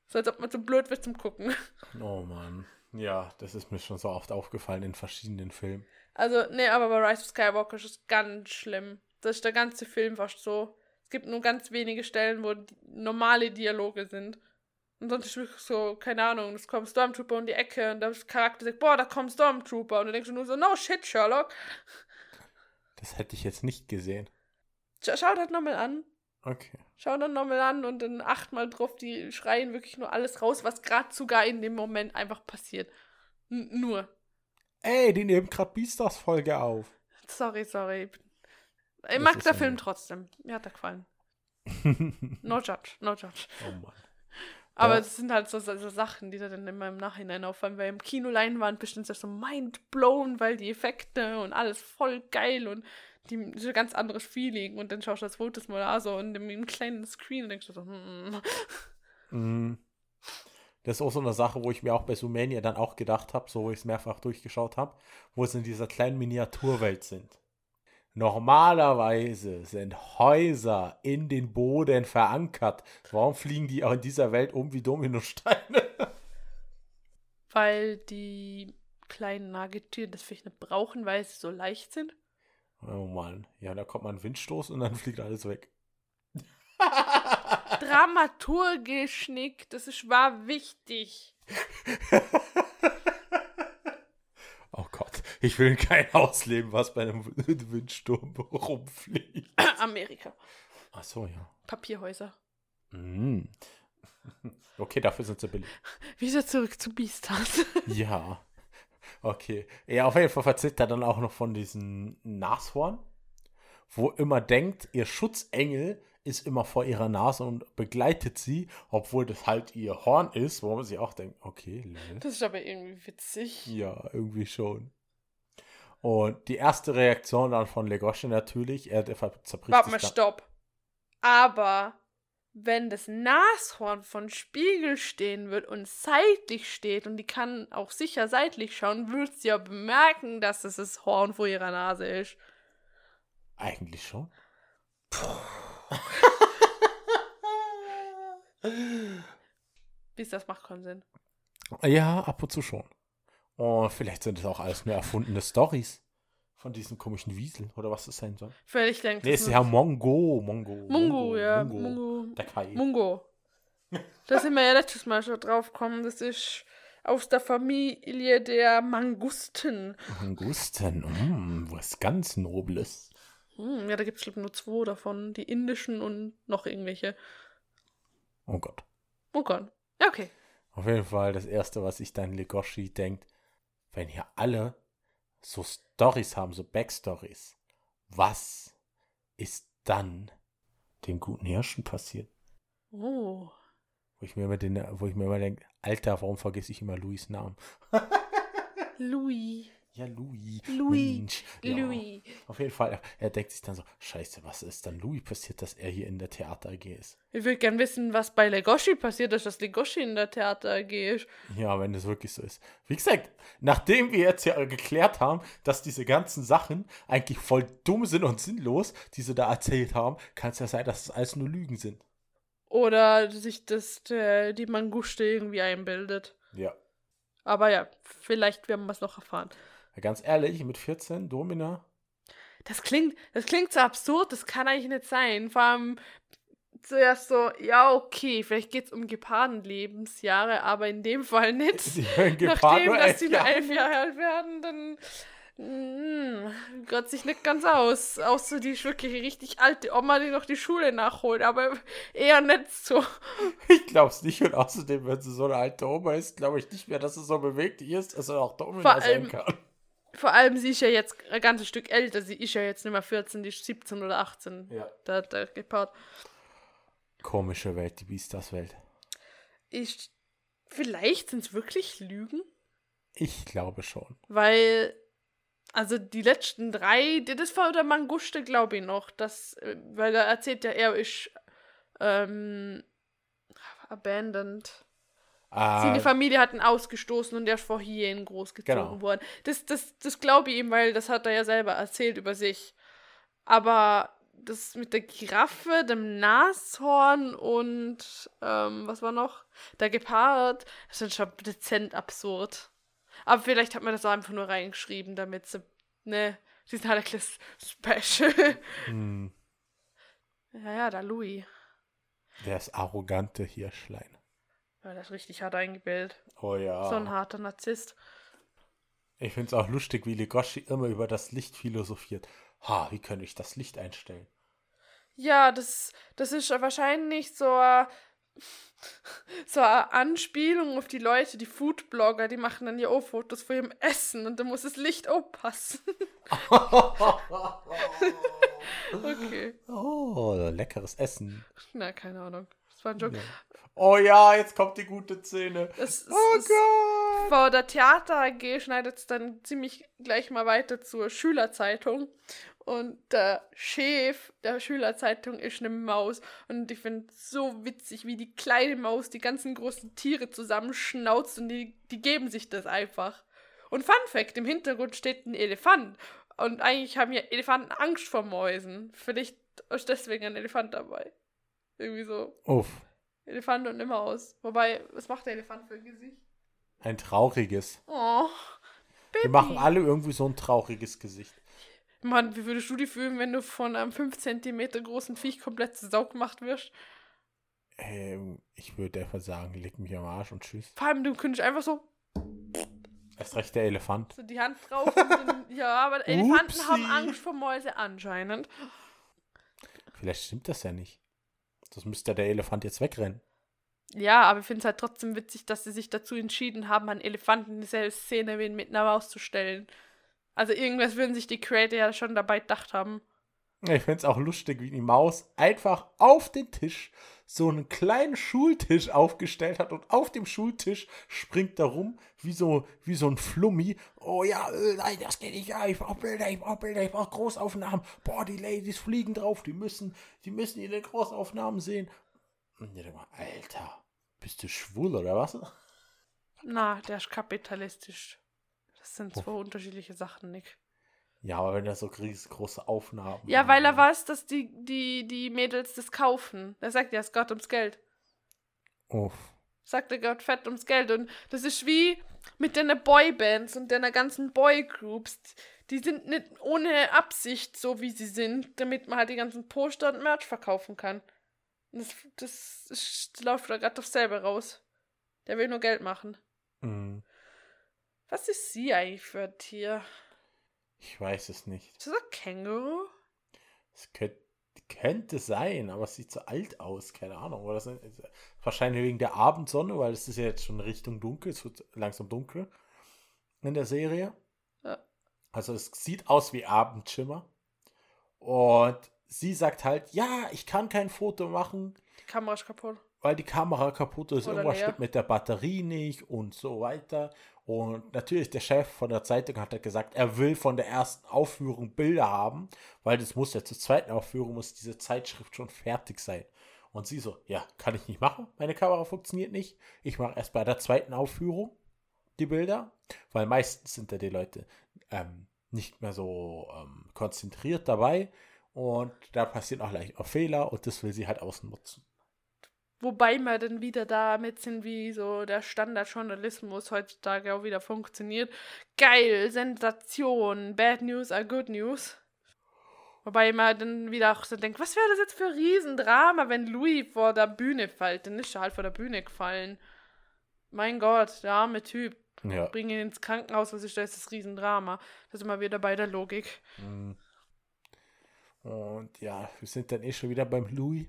So als ob man so blöd wird zum Gucken. Oh Mann. Ja, das ist mir schon so oft aufgefallen in verschiedenen Filmen. Also, nee, aber bei Rise of Skywalker ist es ganz schlimm. Das ist der ganze Film fast so. Es gibt nur ganz wenige Stellen, wo die normale Dialoge sind. Und sonst ist wirklich so, keine Ahnung, es kommt Stormtrooper um die Ecke und der Charakter sagt, boah, da kommt Stormtrooper. Und du denkst nur so, no shit, Sherlock. Das hätte ich jetzt nicht gesehen. Schau, schau das nochmal an. Okay. Schau das nochmal an und dann achtmal drauf, die schreien wirklich nur alles raus, was gerade sogar in dem Moment einfach passiert. N nur. Ey, die nehmen gerade Beastars-Folge auf. Sorry, sorry. Ich Das mag der Film nett. trotzdem. Mir hat er gefallen. No judge, no judge. Oh Mann. Aber das sind halt so, so, so Sachen, die da dann immer im Nachhinein auffallen, weil im Kinoleinwand bestimmt so mind blown, weil die Effekte und alles voll geil und die so ganz anderes Feeling und dann schaust du das Fotos mal an so und im, im kleinen Screen und denkst du so, hm, Mm. Das ist auch so eine Sache, wo ich mir auch bei Sumania dann auch gedacht habe, so wo ich es mehrfach durchgeschaut habe, wo sie in dieser kleinen Miniaturwelt sind. Normalerweise sind Häuser in den Boden verankert. Warum fliegen die auch in dieser Welt um wie Dominosteine? weil die kleinen Nagetiere das vielleicht nicht brauchen, weil sie so leicht sind. Oh Mann. Ja, da kommt mal ein Windstoß und dann fliegt alles weg. Dramaturgisch, Nick, das ist war wichtig. Oh Gott, ich will in kein Haus leben, was bei einem Windsturm rumfliegt. Amerika. Ach so, ja. Papierhäuser. Mm. Okay, dafür sind sie billig. Wieder zurück zu Beastars. Ja. Okay. Ja, auf jeden Fall erzählt er dann auch noch von diesem Nashorn, wo immer denkt, ihr Schutzengel ist immer vor ihrer Nase und begleitet sie, obwohl das halt ihr Horn ist, wo man sich auch denkt, okay, lol. Das ist aber irgendwie witzig. Ja, irgendwie schon. Und die erste Reaktion dann von Legoshi natürlich, er zerbricht Warte mal, stopp. Aber wenn das Nashorn von Spiegel stehen wird und seitlich steht und die kann auch sicher seitlich schauen, wird sie ja bemerken, dass es das Horn vor ihrer Nase ist. Eigentlich schon. Bis das macht keinen Sinn. Ja, ab und zu schon. Und vielleicht sind es auch alles nur erfundene Stories von diesem komischen Wiesel oder was das sein soll. Vielleicht denkt Nee, das ist ja Mongo. Mongo. Mungo, ja. Mungo. Der Kai. Mungo. Da sind wir ja letztes Mal schon drauf gekommen. Das ist aus der Familie der Mangusten. Mangusten. Mm, was ganz Nobles. Hm, ja, da gibt es nur zwei davon. Die indischen und noch irgendwelche. Oh Gott. Oh Gott. Ja, okay. Auf jeden Fall das Erste, was sich dann Legoshi denkt, wenn hier alle so Stories haben, so Backstories, was ist dann den guten Hirschen passiert? Oh. Wo ich mir immer, den, wo ich mir immer denke, Alter, warum vergesse ich immer Louis Namen? Louis. Ja, Louis. Louis. Mensch. Ja. Louis. Auf jeden Fall, er, denkt sich dann so, scheiße, was ist dann Louis passiert, dass er hier in der Theater AG ist? Ich würde gern wissen, was bei Legoshi passiert ist, dass Legoshi in der Theater AG ist. Ja, wenn das wirklich so ist. Wie gesagt, nachdem wir jetzt ja geklärt haben, dass diese ganzen Sachen eigentlich voll dumm sind und sinnlos, die sie da erzählt haben, kann es ja sein, dass es alles nur Lügen sind. Oder sich das der, die Manguste irgendwie einbildet. Ja. Aber ja, vielleicht werden wir es noch erfahren. Ja. Ganz ehrlich, mit 14, Domina, Das klingt, das klingt so absurd, das kann eigentlich nicht sein. Vor allem zuerst so, ja, okay, vielleicht geht es um Gepardenlebensjahre, aber in dem Fall nicht. die Gefahr Nachdem, dass die nur elf Jahre alt werden, dann mm, gott sich nicht ganz aus. Außer die ist wirklich richtig alte Oma, die noch die Schule nachholt, aber eher nicht so. Ich glaube es nicht. Und außerdem, wenn sie so eine alte Oma ist, glaube ich nicht mehr, dass sie so beweglich ist, dass er auch Domina sein kann. Vor allem, sie ist ja jetzt ein ganzes Stück älter. Sie ist ja jetzt nicht mehr 14, die ist 17 oder 18. Ja. Der, der Gepard. Komische Welt, die Beastars-Welt. Ich, vielleicht sind es wirklich Lügen, Ich glaube schon. weil, also die letzten drei, die- das war der Manguste, glaube ich noch, das, äh, weil er erzählt ja, er ist ähm, abandoned. Seine Ah, Familie hat ihn ausgestoßen und er ist vor Hyänen großgezogen Genau. worden. Das, das, das glaube ich ihm, weil das hat er ja selber erzählt über sich. Aber das mit der Giraffe, dem Nashorn und ähm, was war noch? Der Gepard, das ist schon dezent absurd. Aber vielleicht hat man das auch einfach nur reingeschrieben, damit sie, ne, die sind halt ein kleines Special. Hm, ja, ja, da Louis. das arrogante Hirschlein. Ja, das ist richtig hart eingebildet. Oh ja. So ein harter Narzisst. Ich finde es auch lustig, wie Legoshi immer über das Licht philosophiert. Ha, wie könnte ich das Licht einstellen? Ja, das, das ist wahrscheinlich so eine, so eine Anspielung auf die Leute, die Foodblogger, die machen dann ja auch Fotos von ihrem Essen und da muss das Licht aufpassen. okay. Oh, leckeres Essen. Na, keine Ahnung. Das war ein Joke. Ja. Oh ja, jetzt kommt die gute Szene. Es, Oh es, Gott. vor der Theater AG schneidet es dann ziemlich gleich mal weiter zur Schülerzeitung. Und der Chef der Schülerzeitung ist eine Maus. Und ich finde es so witzig, wie die kleine Maus die ganzen großen Tiere zusammenschnauzt und die, die geben sich das einfach. Und Fun Fact: im Hintergrund steht ein Elefant. Und eigentlich haben ja Elefanten Angst vor Mäusen. Vielleicht ist deswegen ein Elefant dabei. Irgendwie so. Uff, Elefant und eine Maus. Wobei, was macht der Elefant für ein Gesicht? ein trauriges. Oh. Baby. Wir machen alle irgendwie so ein trauriges Gesicht. Mann, wie würdest du dich fühlen, wenn du von einem 5 cm großen Viech komplett zu Sau gemacht wirst? Ähm, ich würde einfach sagen, leg mich am Arsch und tschüss. Vor allem, du könntest einfach so, Erst recht der Elefant. so die Hand drauf und dann, ja, aber Elefanten Upsi. haben Angst vor Mäuse anscheinend. Vielleicht stimmt das ja nicht. Das müsste der Elefant jetzt wegrennen. Ja, aber ich finde es halt trotzdem witzig, dass sie sich dazu entschieden haben, einen Elefanten in dieselbe Szene wie mit einer Maus zu stellen. Also irgendwas würden sich die Creator ja schon dabei gedacht haben. Ich finde es auch lustig, wie die Maus einfach auf den Tisch so einen kleinen Schultisch aufgestellt hat und auf dem Schultisch springt da rum wie so, wie so ein Flummi. Oh ja, äh, nein, das geht nicht. Ja, ich brauche Bilder, ich brauche Bilder, ich brauche Großaufnahmen. Boah, die Ladies fliegen drauf, die müssen, die müssen ihre Großaufnahmen sehen. Und ich denke mal, Alter, bist du schwul oder was? Na, der ist kapitalistisch. Das sind Uff. zwei unterschiedliche Sachen, Nick. Ja, aber wenn er so riesengroße Aufnahmen Ja, weil er weiß, dass die, die, die Mädels das kaufen. Er sagt ja, es geht ums Geld. Uff. Sagt er geht fett ums Geld. Und das ist wie mit den Boybands und den ganzen Boygroups. Die sind nicht ohne Absicht so, wie sie sind, damit man halt die ganzen Poster und Merch verkaufen kann. Und das, das, ist, läuft da gerade auf selber raus. Der will nur Geld machen. Hm, Was ist sie eigentlich für ein Tier? Ich weiß es nicht. Ist das ein Känguru? Es könnte, könnte sein, aber es sieht so alt aus, keine Ahnung. Oder ist wahrscheinlich wegen der Abendsonne, weil es ist ja jetzt schon Richtung dunkel, es wird langsam dunkel in der Serie. Ja. Also es sieht aus wie Abendschimmer. Und sie sagt halt, ja, ich kann kein Foto machen, Die Kamera ist kaputt. weil die Kamera kaputt ist, Oder irgendwas stimmt mit der Batterie nicht und so weiter. Und natürlich, der Chef von der Zeitung hat halt gesagt, er will von der ersten Aufführung Bilder haben, weil das muss ja zur zweiten Aufführung, muss diese Zeitschrift schon fertig sein. Und sie so, ja, kann ich nicht machen, meine Kamera funktioniert nicht. Ich mache erst bei der zweiten Aufführung die Bilder, weil meistens sind da die Leute ähm, nicht mehr so ähm, konzentriert dabei und da passieren auch leicht auch Fehler und das will sie halt ausnutzen. Wobei wir dann wieder damit sind, wie so der Standardjournalismus heutzutage auch wieder funktioniert. Geil, Sensation, Bad News are Good News. Wobei man dann wieder auch so denkt, was wäre das jetzt für ein Riesendrama, wenn Louis vor der Bühne fällt? Dann ist er halt vor der Bühne gefallen. Mein Gott, der arme Typ. Ja. Bring ihn ins Krankenhaus, was ist das, das Riesendrama? Das ist immer wieder bei der Logik. Mm. Und ja, wir sind dann eh schon wieder beim Louis.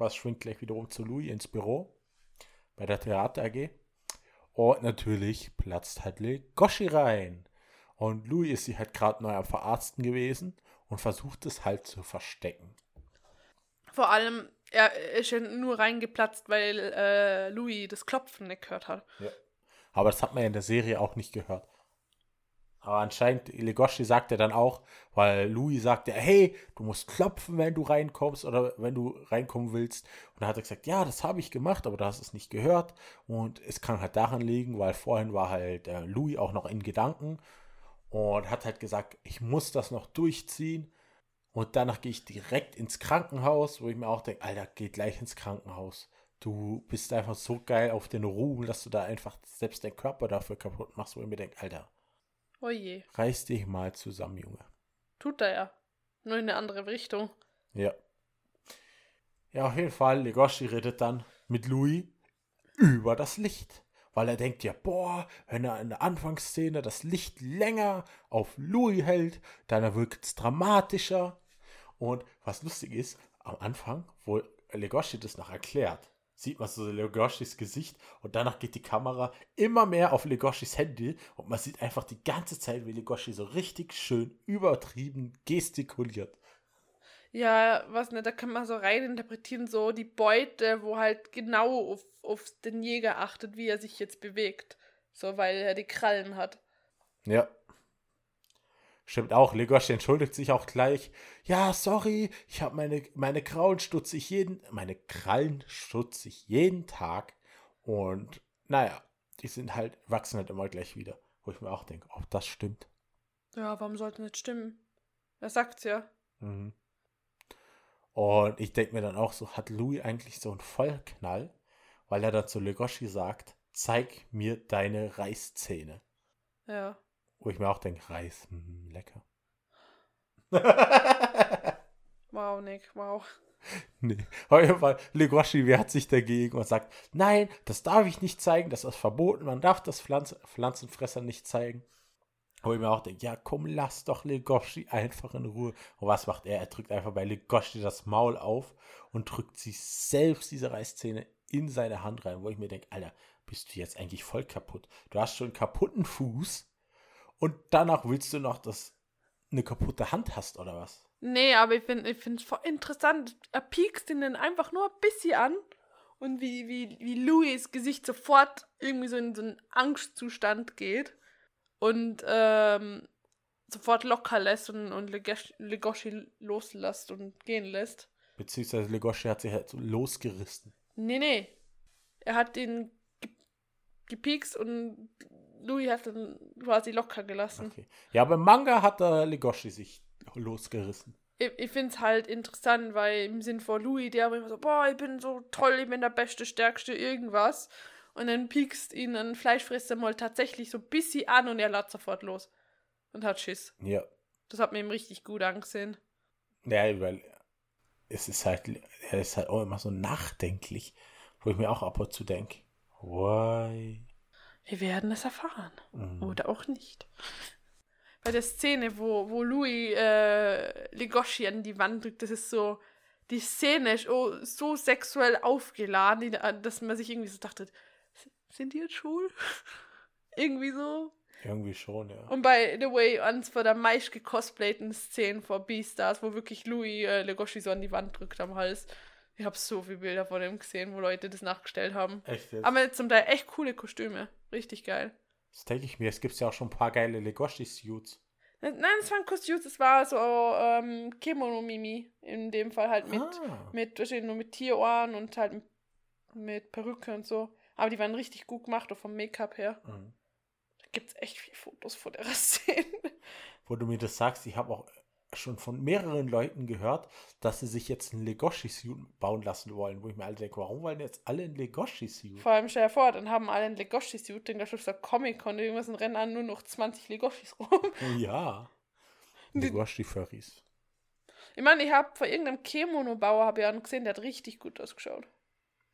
Was schwingt gleich wiederum zu Louis ins Büro. Bei der Theater AG. Und natürlich platzt halt Legoshi rein. Und Louis ist sie halt gerade neu am Verarzten gewesen und versucht es halt zu verstecken. Vor allem, er ist ja nur reingeplatzt, weil äh, Louis das Klopfen nicht gehört hat. Aber das hat man ja in der Serie auch nicht gehört. Aber anscheinend, Legoshi sagte dann auch, weil Louis sagte, hey, du musst klopfen, wenn du reinkommst oder wenn du reinkommen willst. Und dann hat er gesagt, ja, das habe ich gemacht, aber du hast es nicht gehört. Und es kann halt daran liegen, weil vorhin war halt äh, Louis auch noch in Gedanken und hat halt gesagt, ich muss das noch durchziehen. Und danach gehe ich direkt ins Krankenhaus, wo ich mir auch denke, Alter, geh gleich ins Krankenhaus. du bist einfach so geil auf den Ruhm, dass du da einfach selbst deinen Körper dafür kaputt machst, wo ich mir denke, Alter, Oje. reiß dich mal zusammen, Junge. Tut er ja. Nur in eine andere Richtung. Ja. Ja, auf jeden Fall, Legoshi redet dann mit Louis über das Licht. Weil er denkt ja, boah, wenn er in der Anfangsszene das Licht länger auf Louis hält, dann wirkt es dramatischer. Und was lustig ist, am Anfang, wo Legoshi das noch erklärt, sieht man so Legoshis Gesicht und danach geht die Kamera immer mehr auf Legoshis Handy und man sieht einfach die ganze Zeit, wie Legoshi so richtig schön übertrieben gestikuliert. Ja, was ne, da kann man so reininterpretieren, so die Beute, wo halt genau auf, auf den Jäger achtet, wie er sich jetzt bewegt. So, weil er die Krallen hat. Ja. Stimmt auch, Legoshi entschuldigt sich auch gleich. Ja, sorry, ich habe meine, meine Krallen stutze ich jeden, meine Krallen stutze ich jeden Tag. Und naja, die sind halt, wachsen halt immer gleich wieder. Wo ich mir auch denke, ob das stimmt. Ja, warum sollte nicht stimmen? Er sagt's ja. Mhm. Und ich denke mir dann auch so, hat Louis eigentlich so einen Vollknall, weil er dann zu Legoshi sagt, zeig mir deine Reißzähne. Ja. Wo ich mir auch denke, Reis, mm, lecker. Wow, Nick, wow. nee, auf jeden Fall, Legoshi wehrt sich dagegen und sagt, nein, das darf ich nicht zeigen, das ist verboten, man darf das Pflanz Pflanzenfresser nicht zeigen. Wo ich mir auch denke, ja komm, lass doch Legoshi einfach in Ruhe. Und was macht er? Er drückt einfach bei Legoshi das Maul auf und drückt sich selbst diese Reißzähne in seine Hand rein, wo ich mir denke, Alter, bist du jetzt eigentlich voll kaputt? Du hast schon einen kaputten Fuß und danach willst du noch, dass eine kaputte Hand hast oder was? Nee, aber ich finde ich es voll interessant. Er piekst ihn dann einfach nur ein bisschen an. Und wie, wie, wie Louis Gesicht sofort irgendwie so in so einen Angstzustand geht. Und ähm, sofort locker lässt und, und Legoshi, Legoshi loslässt und gehen lässt. Beziehungsweise Legoshi hat sich halt so losgerissen. Nee, nee. Er hat ihn ge gepiekst und Louis hat ihn quasi locker gelassen. Okay. Ja, aber im Manga hat der Legoshi sich losgerissen. Ich, ich finde es halt interessant, weil im Sinn von Louis, der aber immer so, boah, ich bin so toll, ich bin der Beste, Stärkste, irgendwas. Und dann piekst ihn ein Fleischfresser mal tatsächlich so ein bisschen an und er lädt sofort los. Und hat Schiss. Ja. Das hat mir ihm richtig gut angesehen. Ja, weil es ist halt, er ist halt auch immer so nachdenklich, wo ich mir auch ab und zu denke, why? Wir werden es erfahren. Mhm. Oder auch nicht. Bei der Szene, wo, wo Louis äh, Legoshi an die Wand drückt, das ist so, die Szene ist oh, so sexuell aufgeladen, die- dass man sich irgendwie so dachte, sind die jetzt schwul? irgendwie so. Irgendwie schon, ja. Und by the way, eins von der meist gecosplayten Szenen vor Beastars, wo wirklich Louis äh, Legoshi so an die Wand drückt am Hals. Ich habe so viele Bilder von dem gesehen, wo Leute das nachgestellt haben. Echt jetzt? Aber zum Teil echt coole Kostüme. Richtig geil. Das denke ich mir, es gibt ja auch schon ein paar geile Legoshi-Suits. Nein, es waren Kostüme, es war so ähm, Kimono-Mimi. In dem Fall halt mit, Ah. mit, wahrscheinlich nur mit Tierohren und halt mit, mit Perücke und so. Aber die waren richtig gut gemacht, auch vom Make-up her. Mhm. Da gibt's echt viele Fotos von der Szene. Wo du mir das sagst, ich habe auch schon von mehreren Leuten gehört, dass sie sich jetzt einen Legoshi-Suit bauen lassen wollen, wo ich mir alle denke, warum wollen jetzt alle einen Legoshi-Suit? Vor allem stell dir vor, dann haben alle einen Legoshi-Suit, den da schon so Comic-Con irgendwas und rennen an nur noch 20 Legoshis rum. Ja. Die- Legoshi-Furries. Ich meine, ich habe vor irgendeinem Kemono-Bauer habe ich auch noch gesehen, der hat richtig gut ausgeschaut.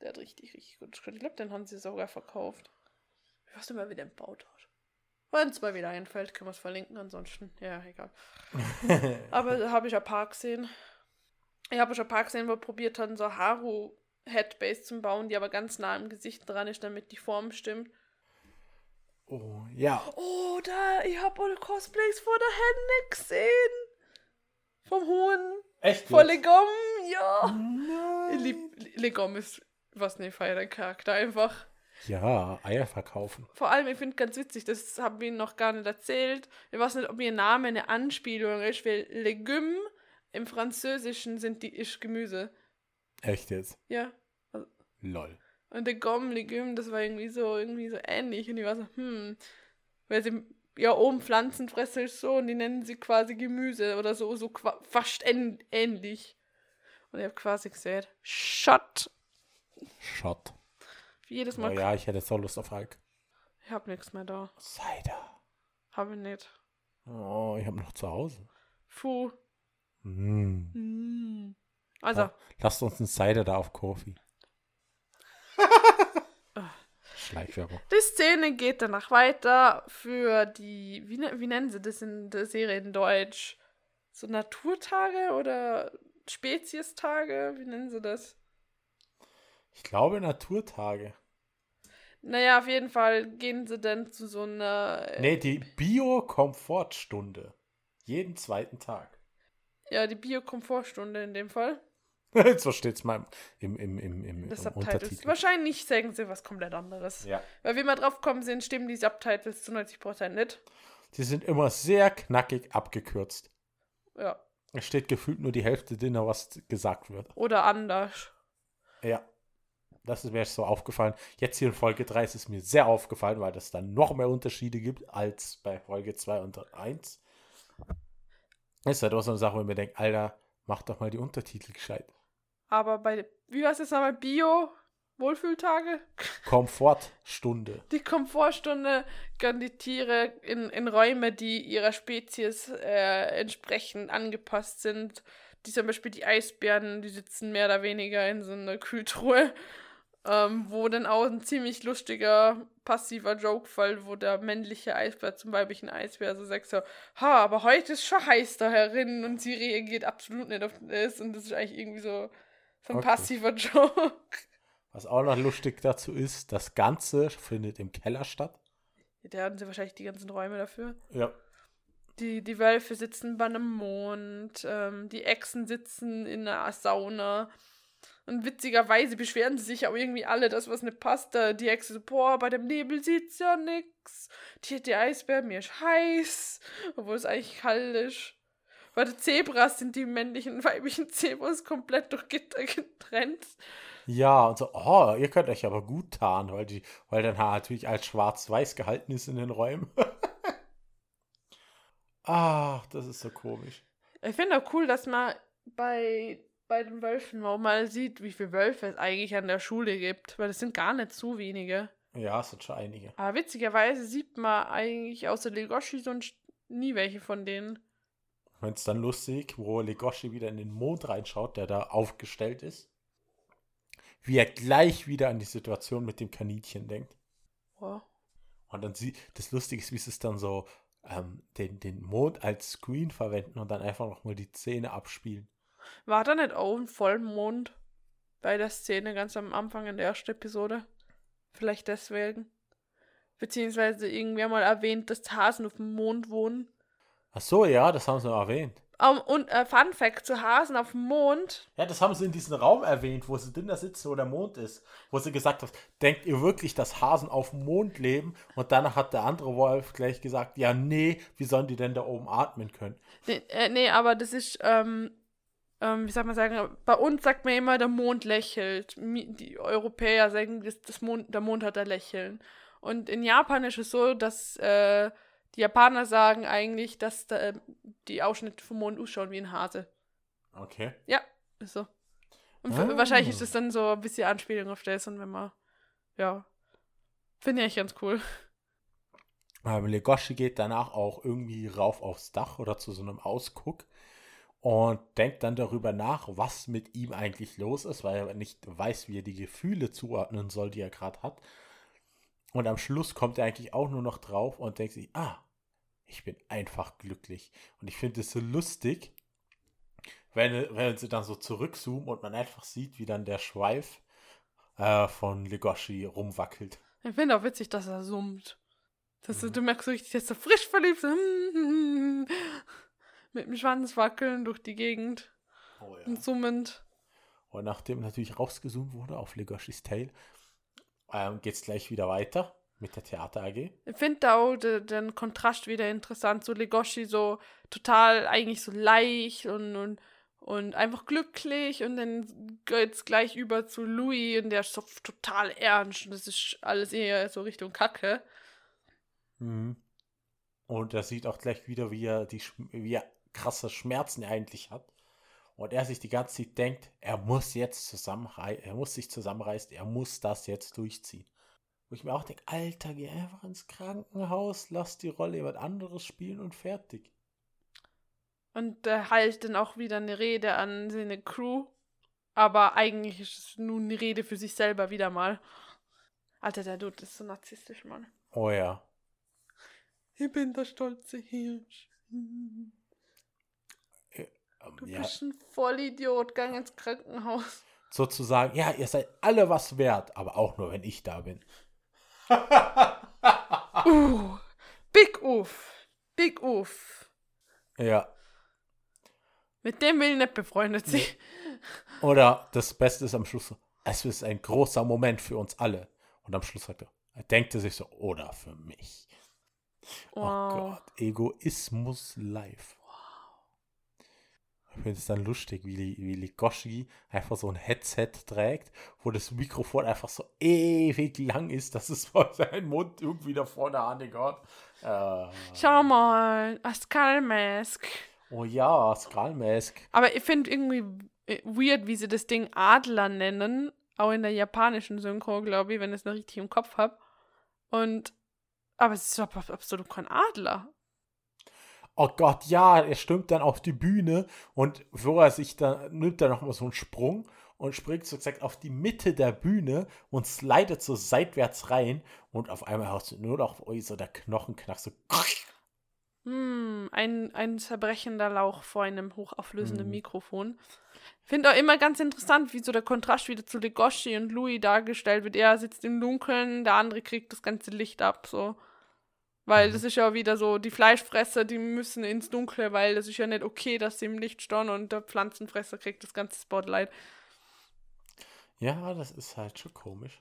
Der hat richtig, richtig gut ausgeschaut. Ich glaube, den haben sie sogar verkauft. Ich weiß nicht mehr, wie der gebaut hat. Wenn es mal wieder einfällt, können wir es verlinken, ansonsten, ja, egal. Aber habe ich ein paar gesehen. Ich habe schon ein paar gesehen, wo wir probiert haben, so Haru-Headbase zu bauen, die aber ganz nah im Gesicht dran ist, damit die Form stimmt. Oh, ja. Oh, da, ich habe alle Cosplays vor der Hände gesehen. Vom Hohen. Echt? Jetzt? Legom, ja. Nein. Ich lieb, Legom ist, was ne, feier Charakter einfach. Ja, Eier verkaufen. Vor allem, ich finde ganz witzig, das haben wir Ihnen noch gar nicht erzählt. Ich weiß nicht, ob ihr Name eine Anspielung ist, weil Legume im Französischen sind die ist Gemüse. Echt jetzt? Ja. Lol. Und der Gomme, Legume, das war irgendwie so, irgendwie so ähnlich. Und ich war so, hm, weil sie ja oben Pflanzenfresser ist so und die nennen sie quasi Gemüse oder so, so fast ähn ähnlich. Und ich habe quasi gesagt, Shut Shot. Jedes Oh Mal. ja, ich hätte so Lust auf Hulk. Ich hab nichts mehr da. Cider. Hab ich nicht. Oh, ich habe noch zu Hause. Puh. Mm. Mm. Also, Ja. Lasst uns einen Cider da auf Kofi. Schleichwerbung. die Szene geht danach weiter für die, wie, ne- wie nennen sie das in der Serie in Deutsch? So Naturtage oder Speziestage? Wie nennen sie das? Ich glaube Naturtage. Naja, auf jeden Fall gehen sie dann zu so einer. äh, Nee, die Bio-Komfortstunde. Jeden zweiten Tag. Ja, die Biokomfortstunde in dem Fall. so steht es mal im, im, im, im, Das im Subtitles. Untertitel. Wahrscheinlich sagen sie was komplett anderes. Ja. Weil wir mal drauf kommen sind, stimmen die Subtitles zu 90% nicht. Die sind immer sehr knackig abgekürzt. Ja. Es steht gefühlt nur die Hälfte drin, was gesagt wird. Oder anders. Ja. Das ist mir so aufgefallen. Jetzt hier in Folge 3 ist es mir sehr aufgefallen, weil es dann noch mehr Unterschiede gibt als bei Folge 2 und 1. Ist halt auch so eine Sache, wo ich mir denke, Alter, mach doch mal die Untertitel gescheit. Aber bei, wie war es jetzt nochmal? Bio? Wohlfühltage? Komfortstunde. Die Komfortstunde gönnen die Tiere in, in Räume, die ihrer Spezies äh, entsprechend angepasst sind. Die zum Beispiel die Eisbären, die sitzen mehr oder weniger in so einer Kühltruhe, ähm, wo dann auch ein ziemlich lustiger, passiver Joke-Fall, wo der männliche Eisbär zum weiblichen Eisbär so sagt so, ha, aber heute ist schon heiß da herin und sie reagiert absolut nicht auf das und das ist eigentlich irgendwie so, so ein Okay. passiver Joke. Was auch noch lustig dazu ist, das Ganze findet im Keller statt. Da haben sie wahrscheinlich die ganzen Räume dafür. Ja. Die, die Wölfe sitzen bei einem Mond, ähm, die Echsen sitzen in einer Sauna. Und witzigerweise beschweren sie sich aber irgendwie alle, dass was nicht passt. Die Echse so, boah, bei dem Nebel sieht's ja nix. Die, die Eisbär, mir ist heiß. Obwohl es eigentlich kalt ist. Bei den Zebras sind die männlichen und weiblichen Zebras komplett durch Gitter getrennt. Ja, und so, oh, ihr könnt euch aber gut tarnen, weil, die, weil dann natürlich als schwarz-weiß gehalten ist in den Räumen. Ach, das ist so komisch. Ich finde auch cool, dass man bei, bei den Wölfen auch mal sieht, wie viele Wölfe es eigentlich an der Schule gibt, weil es sind gar nicht so wenige. Ja, es sind schon einige. Aber witzigerweise sieht man eigentlich außer Legoshi sonst nie welche von denen. Wenn es dann lustig, wo Legoshi wieder in den Mond reinschaut, der da aufgestellt ist, wie er gleich wieder an die Situation mit dem Kaninchen denkt. Wow. Und dann sieht, das Lustige ist, wie sie es dann so ähm, den, den Mond als Screen verwenden und dann einfach nochmal die Szene abspielen. War da nicht auch ein Vollmond bei der Szene ganz am Anfang in der ersten Episode? Vielleicht deswegen. Beziehungsweise irgendwer mal erwähnt, dass Hasen auf dem Mond wohnen. Ach so, ja, das haben sie noch erwähnt. Um, und äh, Fun Fact zu Hasen auf dem Mond. Ja, das haben sie in diesem Raum erwähnt, wo sie drin da sitzen, wo der Mond ist. Wo sie gesagt hat, denkt ihr wirklich, dass Hasen auf dem Mond leben? Und danach hat der andere Wolf gleich gesagt, ja, nee, wie sollen die denn da oben atmen können? Nee, äh, nee aber das ist, ähm, ähm, wie soll man sagen, bei uns sagt man immer, der Mond lächelt. Die Europäer sagen, das, das Mond, der Mond hat ein Lächeln. Und in Japan ist es so, dass äh, die Japaner sagen eigentlich, dass da, ähm, die Ausschnitte vom Mond ausschauen wie ein Hase. Okay. Ja, ist so. Und Ah. wahrscheinlich ist das dann so ein bisschen Anspielung auf das und wenn man, ja, finde ich ganz cool. Ähm, Legoshi geht danach auch irgendwie rauf aufs Dach oder zu so einem Ausguck und denkt dann darüber nach, was mit ihm eigentlich los ist, weil er nicht weiß, wie er die Gefühle zuordnen soll, die er gerade hat. Und am Schluss kommt er eigentlich auch nur noch drauf und denkt sich, ah, ich bin einfach glücklich. Und ich finde es so lustig, wenn, wenn sie dann so zurückzoomen und man einfach sieht, wie dann der Schweif äh, von Legoshi rumwackelt. Ich finde auch witzig, dass er summt. Dass du, du merkst so richtig, dass er frisch verliebt ist. Mit dem Schwanz wackeln durch die Gegend Oh ja. und summend. Und nachdem natürlich rausgezoomt wurde auf Legoshis Tail, ähm, geht es gleich wieder weiter mit der Theater AG. Ich finde auch de, den Kontrast wieder interessant. So Legoshi so total eigentlich so leicht und, und, und einfach glücklich. Und dann geht es gleich über zu Louis und der ist so total ernst. Und das ist alles eher so Richtung Kacke. Mhm. Und er sieht auch gleich wieder, wie er, die, wie er krasse Schmerzen eigentlich hat. Und er sich die ganze Zeit denkt, er muss jetzt zusammenreißen, er muss sich zusammenreißen, er muss das jetzt durchziehen. Wo ich mir auch denke, Alter, geh einfach ins Krankenhaus, lass die Rolle jemand anderes spielen und fertig. Und er hält dann auch wieder eine Rede an seine Crew. Aber eigentlich ist es nun eine Rede für sich selber wieder mal. Alter, der Dude ist so narzisstisch, Mann. Oh ja. Ich bin der stolze Hirsch. Du ja. bist ein Vollidiot, gang ins Krankenhaus. Sozusagen, ja, ihr seid alle was wert, aber auch nur, wenn ich da bin. Uh, Big Uff. Big Uff. Ja. Mit dem will ich nicht befreundet sein. Oder das Beste ist am Schluss es ist ein großer Moment für uns alle. Und am Schluss sagt er, er denkt sich so, oder für mich. Oh Wow. Gott, Egoismus live. Ich finde es dann lustig, wie, die- wie Ligoshi einfach so ein Headset trägt, wo das Mikrofon einfach so ewig lang ist, dass es vor seinem Mund irgendwie da vorne angeht. Äh, Schau mal, a Skull Mask. oh ja, Skullmask. Aber ich finde irgendwie äh, weird, wie sie das Ding Adler nennen. Auch in der japanischen Synchro, glaube ich, wenn ich es noch richtig im Kopf habe. Und. Aber es ist ab- absolut kein Adler. Oh Gott, ja, er stürmt dann auf die Bühne und wo er sich dann nimmt er nochmal so einen Sprung und springt sozusagen auf die Mitte der Bühne und slidet so seitwärts rein und auf einmal hörst du nur noch ui, so der Knochenknack so. Hm, ein, ein zerbrechender Lauch vor einem hochauflösenden Mhm. Mikrofon. Finde auch immer ganz interessant, wie so der Kontrast wieder zu Legoshi und Louis dargestellt wird. Er sitzt im Dunkeln, der andere kriegt das ganze Licht ab, so. Weil Mhm. das ist ja wieder so, die Fleischfresser, die müssen ins Dunkle, weil das ist ja nicht okay, dass sie im Licht stehen und der Pflanzenfresser kriegt das ganze Spotlight. Ja, das ist halt schon komisch.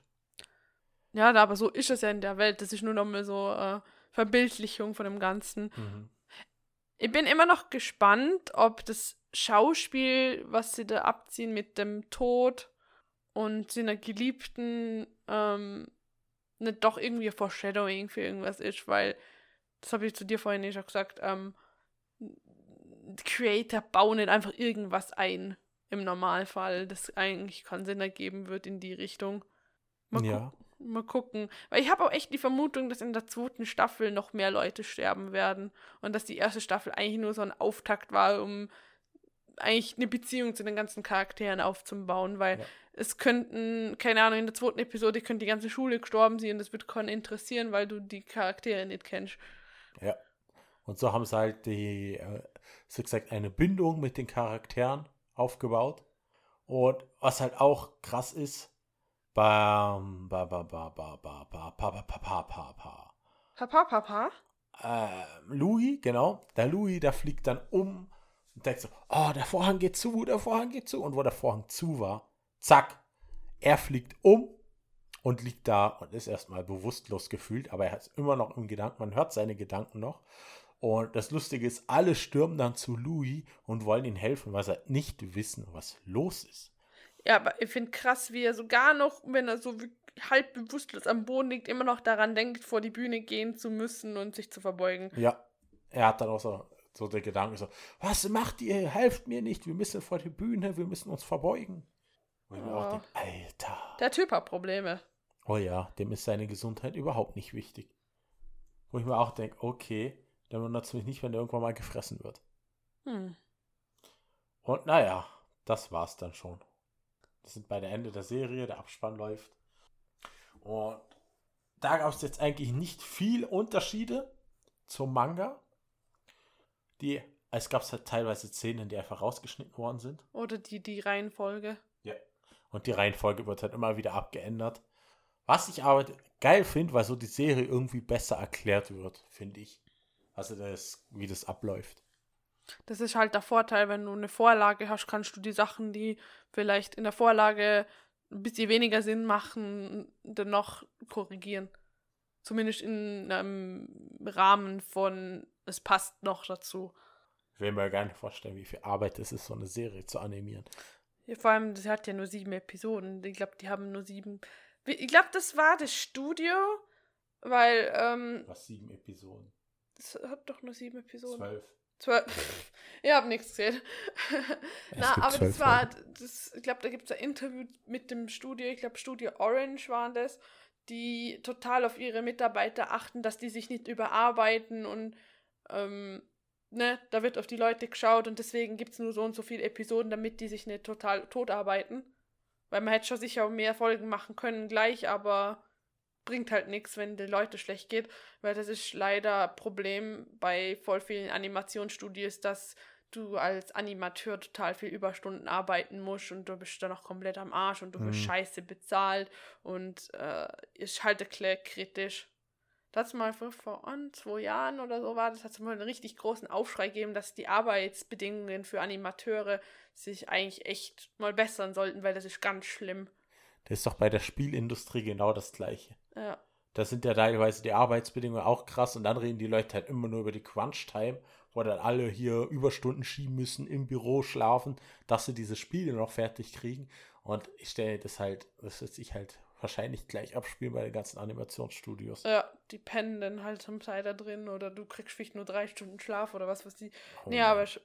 Ja, aber so ist es ja in der Welt. Das ist nur nochmal so äh, Verbildlichung von dem Ganzen. Mhm. Ich bin immer noch gespannt, ob das Schauspiel, was sie da abziehen mit dem Tod und seiner Geliebten, ähm, nicht doch irgendwie Foreshadowing für irgendwas ist, weil, das habe ich zu dir vorhin eh schon gesagt, ähm, Creator bauen nicht einfach irgendwas ein im Normalfall, das eigentlich keinen Sinn ergeben wird in die Richtung. Mal Ja. Mal gucken. Weil ich habe auch echt die Vermutung, dass in der zweiten Staffel noch mehr Leute sterben werden. Und dass die erste Staffel eigentlich nur so ein Auftakt war, um eigentlich eine Beziehung zu den ganzen Charakteren aufzubauen. Weil Ja. Es könnten, keine Ahnung, in der zweiten Episode könnte die ganze Schule gestorben sein und das wird keinen interessieren, weil du die Charaktere nicht kennst. Ja. Und so haben sie halt die, äh, so gesagt, eine Bindung mit den Charakteren aufgebaut. Und was halt auch krass ist, bam, ba, ba, ba, ba, ba, ba, pa, pa, pa, pa, pa, pa. Papa, Papa? Ähm, Louis, genau, der Louis, der fliegt dann um und denkt so, oh, der Vorhang geht zu, der Vorhang geht zu. Und wo der Vorhang zu war, zack, er fliegt um und liegt da und ist erstmal bewusstlos gefühlt, aber er ist immer noch im Gedanken, man hört seine Gedanken noch. Und das Lustige ist, alle stürmen dann zu Louis und wollen ihm helfen, weil sie nicht wissen, was los ist. Ja, aber ich finde krass, wie er sogar noch, wenn er so halb bewusstlos am Boden liegt, immer noch daran denkt, vor die Bühne gehen zu müssen und sich zu verbeugen. Ja, er hat dann auch so, so den Gedanken so, was macht ihr? Helft mir nicht, wir müssen vor die Bühne, wir müssen uns verbeugen. Und ich mir auch denke, Alter. Der Typ hat Probleme. Oh ja, dem ist seine Gesundheit überhaupt nicht wichtig. Wo ich mir auch denke, okay, dann wundert es mich nicht, wenn der irgendwann mal gefressen wird. Hm. Und naja, das war's dann schon. Wir sind bei der Ende der Serie, der Abspann läuft. Und da gab es jetzt eigentlich nicht viel Unterschiede zum Manga. Die, es gab halt teilweise Szenen, die einfach rausgeschnitten worden sind. Oder die, die Reihenfolge. Und die Reihenfolge wird halt immer wieder abgeändert. Was ich aber geil finde, weil so die Serie irgendwie besser erklärt wird, finde ich. Also das, wie das abläuft. Das ist halt der Vorteil, wenn du eine Vorlage hast, kannst du die Sachen, die vielleicht in der Vorlage ein bisschen weniger Sinn machen, dann noch korrigieren. Zumindest in einem Rahmen von, es passt noch dazu. Ich will mir gar nicht vorstellen, wie viel Arbeit es ist, so eine Serie zu animieren. Ja, vor allem, das hat ja nur sieben Episoden. Ich glaube, die haben nur sieben. Ich glaube, das war das Studio, weil, ähm, Was sieben Episoden? das hat doch nur sieben Episoden. Zwölf. Zwölf. Ich habe nichts gesehen. Es Na, aber das war, das, ich glaube, da gibt es ein Interview mit dem Studio, ich glaube, Studio Orange waren das, die total auf ihre Mitarbeiter achten, dass die sich nicht überarbeiten und ähm, ne, da wird auf die Leute geschaut und deswegen gibt es nur so und so viele Episoden, damit die sich nicht total totarbeiten. Weil man hätte schon sicher mehr Folgen machen können gleich, aber bringt halt nichts, wenn den Leute schlecht geht, weil das ist leider ein Problem bei voll vielen Animationsstudios, dass du als Animateur total viel Überstunden arbeiten musst und du bist dann noch komplett am Arsch und du wirst Mhm. scheiße bezahlt und äh, ist halt kritisch. Das mal vor, zwei Jahren oder so war, das hat mal einen richtig großen Aufschrei gegeben, dass die Arbeitsbedingungen für Animateure sich eigentlich echt mal bessern sollten, weil das ist ganz schlimm. Das ist doch bei der Spielindustrie genau das Gleiche. Ja. Da sind ja teilweise die Arbeitsbedingungen auch krass und dann reden die Leute halt immer nur über die Crunch-Time, wo dann alle hier Überstunden schieben müssen, im Büro schlafen, dass sie diese Spiele noch fertig kriegen. Und ich stelle das halt, das wird sich halt wahrscheinlich gleich abspielen bei den ganzen Animationsstudios. Ja, die pennen dann halt zum Teil da drin oder du kriegst vielleicht nur drei Stunden Schlaf oder was weiß ich. Oh nee, Mann. aber sch-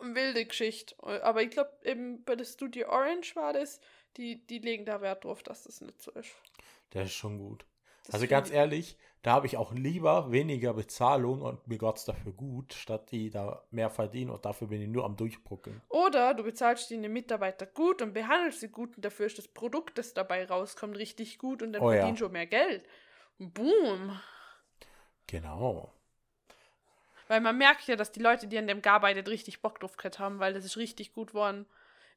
wilde Geschichte. Aber ich glaube, eben bei der Studio Orange war das, die, die legen da Wert drauf, dass das nicht so ist. Das ist schon gut. Das also ganz ich- ehrlich, da habe ich auch lieber weniger Bezahlung und mir Gott's dafür gut, statt die da mehr verdienen und dafür bin ich nur am Durchbruckeln. Oder du bezahlst deine Mitarbeiter gut und behandelst sie gut und dafür ist das Produkt, das dabei rauskommt, richtig gut und dann Oh ja. verdienst du mehr Geld. Boom. Genau. Weil man merkt ja, dass die Leute, die an dem gearbeitet, richtig Bock drauf gehabt haben, weil das ist richtig gut geworden.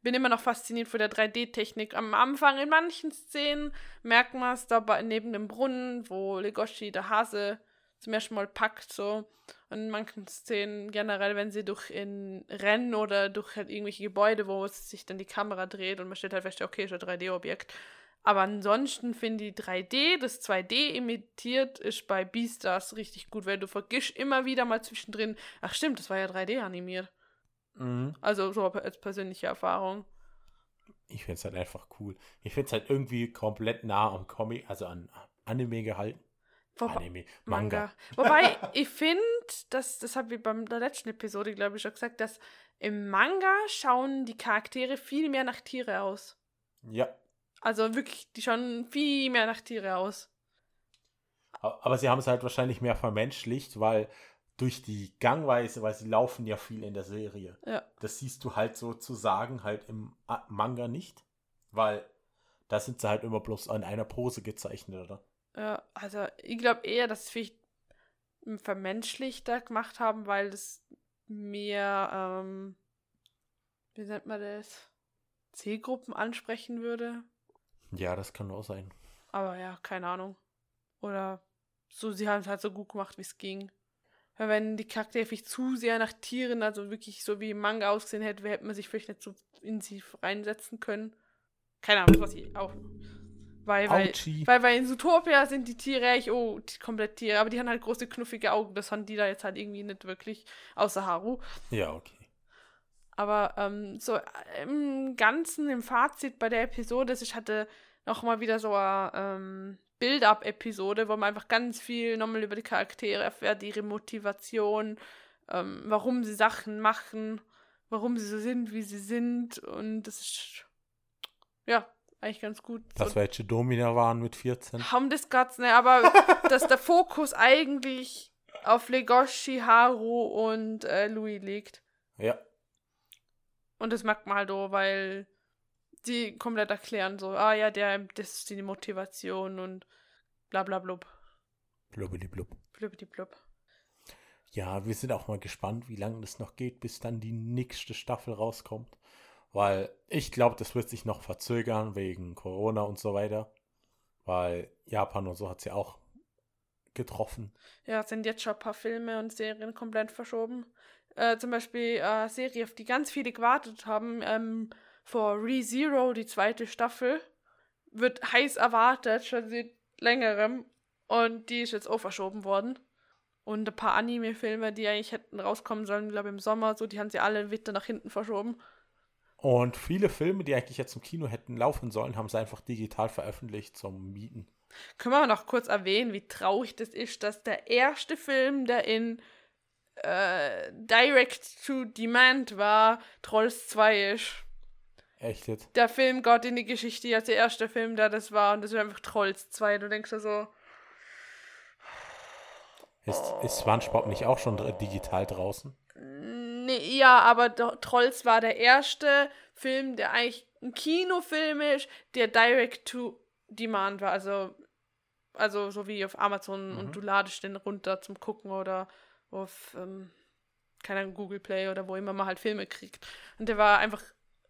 Bin immer noch fasziniert von der 3D-Technik. Am Anfang in manchen Szenen merkt man es da bei- neben dem Brunnen, wo Legoshi der Hase zum ersten Mal packt, so. Und in manchen Szenen generell, wenn sie durch in Rennen oder durch halt irgendwelche Gebäude, wo sich dann die Kamera dreht und man stellt halt fest, okay, ist ein 3D-Objekt. Aber ansonsten finde ich 3D, das 2D imitiert, ist bei Beastars richtig gut, weil du vergisst immer wieder mal zwischendrin, ach stimmt, das war ja 3D animiert. Mhm. Also so als persönliche Erfahrung. Ich finde es halt einfach cool. Ich finde es halt irgendwie komplett nah am Comic, also an Anime gehalten. Wobei- Anime, Manga. Manga. Wobei, ich finde, dass, das habe ich beim der letzten Episode, glaube ich, schon gesagt, dass im Manga schauen die Charaktere viel mehr nach Tiere aus. Ja, Also wirklich, die schauen viel mehr nach Tiere aus. aber sie haben es halt wahrscheinlich mehr vermenschlicht, weil durch die Gangweise, weil sie laufen ja viel in der Serie. Ja. Das siehst du halt sozusagen halt im Manga nicht, weil da sind sie halt immer bloß an einer Pose gezeichnet, oder? Ja, also ich glaube eher, dass sie vielleicht vermenschlichter gemacht haben, weil es mehr, ähm, wie nennt man das? Zielgruppen ansprechen würde. Ja, das kann auch sein. Aber ja, keine Ahnung. Oder so, sie haben es halt so gut gemacht, wie es ging. Weil wenn die Charaktere vielleicht zu sehr nach Tieren, also wirklich so wie im Manga ausgesehen hätte, hätte man sich vielleicht nicht so in sie reinsetzen können. Keine Ahnung, was ich auch. Weil, weil, weil, weil in Zootopia sind die Tiere echt, oh, die- komplett Tiere, aber die haben halt große, knuffige Augen. Das haben die da jetzt halt irgendwie nicht wirklich, außer Haru. Ja, okay. Aber ähm, so äh, im Ganzen, im Fazit bei der Episode, ich hatte nochmal wieder so eine ähm, Build-up-Episode, wo man einfach ganz viel nochmal über die Charaktere erfährt, ihre Motivation, ähm, warum sie Sachen machen, warum sie so sind, wie sie sind. Und das ist ja eigentlich ganz gut. Dass so, welche Domina waren mit 14. haben das Guts, ne, aber dass der Fokus eigentlich auf Legoshi, Haru und äh, Louis liegt. Ja, Und das merkt man halt auch, weil die komplett erklären so, ah ja, der, das ist die Motivation und bla bla blub. blub. Blubidi blub. Ja, wir sind auch mal gespannt, wie lange das noch geht, bis dann die nächste Staffel rauskommt. Weil ich glaube, das wird sich noch verzögern wegen Corona und so weiter. Weil Japan und so hat sie auch getroffen. Ja, es sind jetzt schon ein paar Filme und Serien komplett verschoben. Äh, zum Beispiel äh, Serie, auf die ganz viele gewartet haben, ähm, vor ReZero, die zweite Staffel, wird heiß erwartet, schon seit längerem. Und die ist jetzt auch verschoben worden. Und ein paar Anime-Filme, die eigentlich hätten rauskommen sollen, glaube ich, im Sommer, so, die haben sie alle wieder nach hinten verschoben. Und viele Filme, die eigentlich jetzt im Kino hätten laufen sollen, haben sie einfach digital veröffentlicht zum Mieten. Können wir noch kurz erwähnen, wie traurig das ist, dass der erste Film, der in äh, Direct to Demand war, Trolls 2 ist. Echt jetzt? Der Film Gott in die Geschichte, als der erste Film, der das war, und das war einfach Trolls 2. Du denkst ja so, Ist, ist SpongeBob nicht auch schon digital draußen? Nee, ja, aber Trolls war der erste Film, der eigentlich ein Kinofilm ist, der direct to demand war. Also, also so wie auf Amazon und du ladest den runter zum Gucken oder auf, ähm, keine Ahnung, Google Play oder wo immer man halt Filme kriegt. Und der war einfach,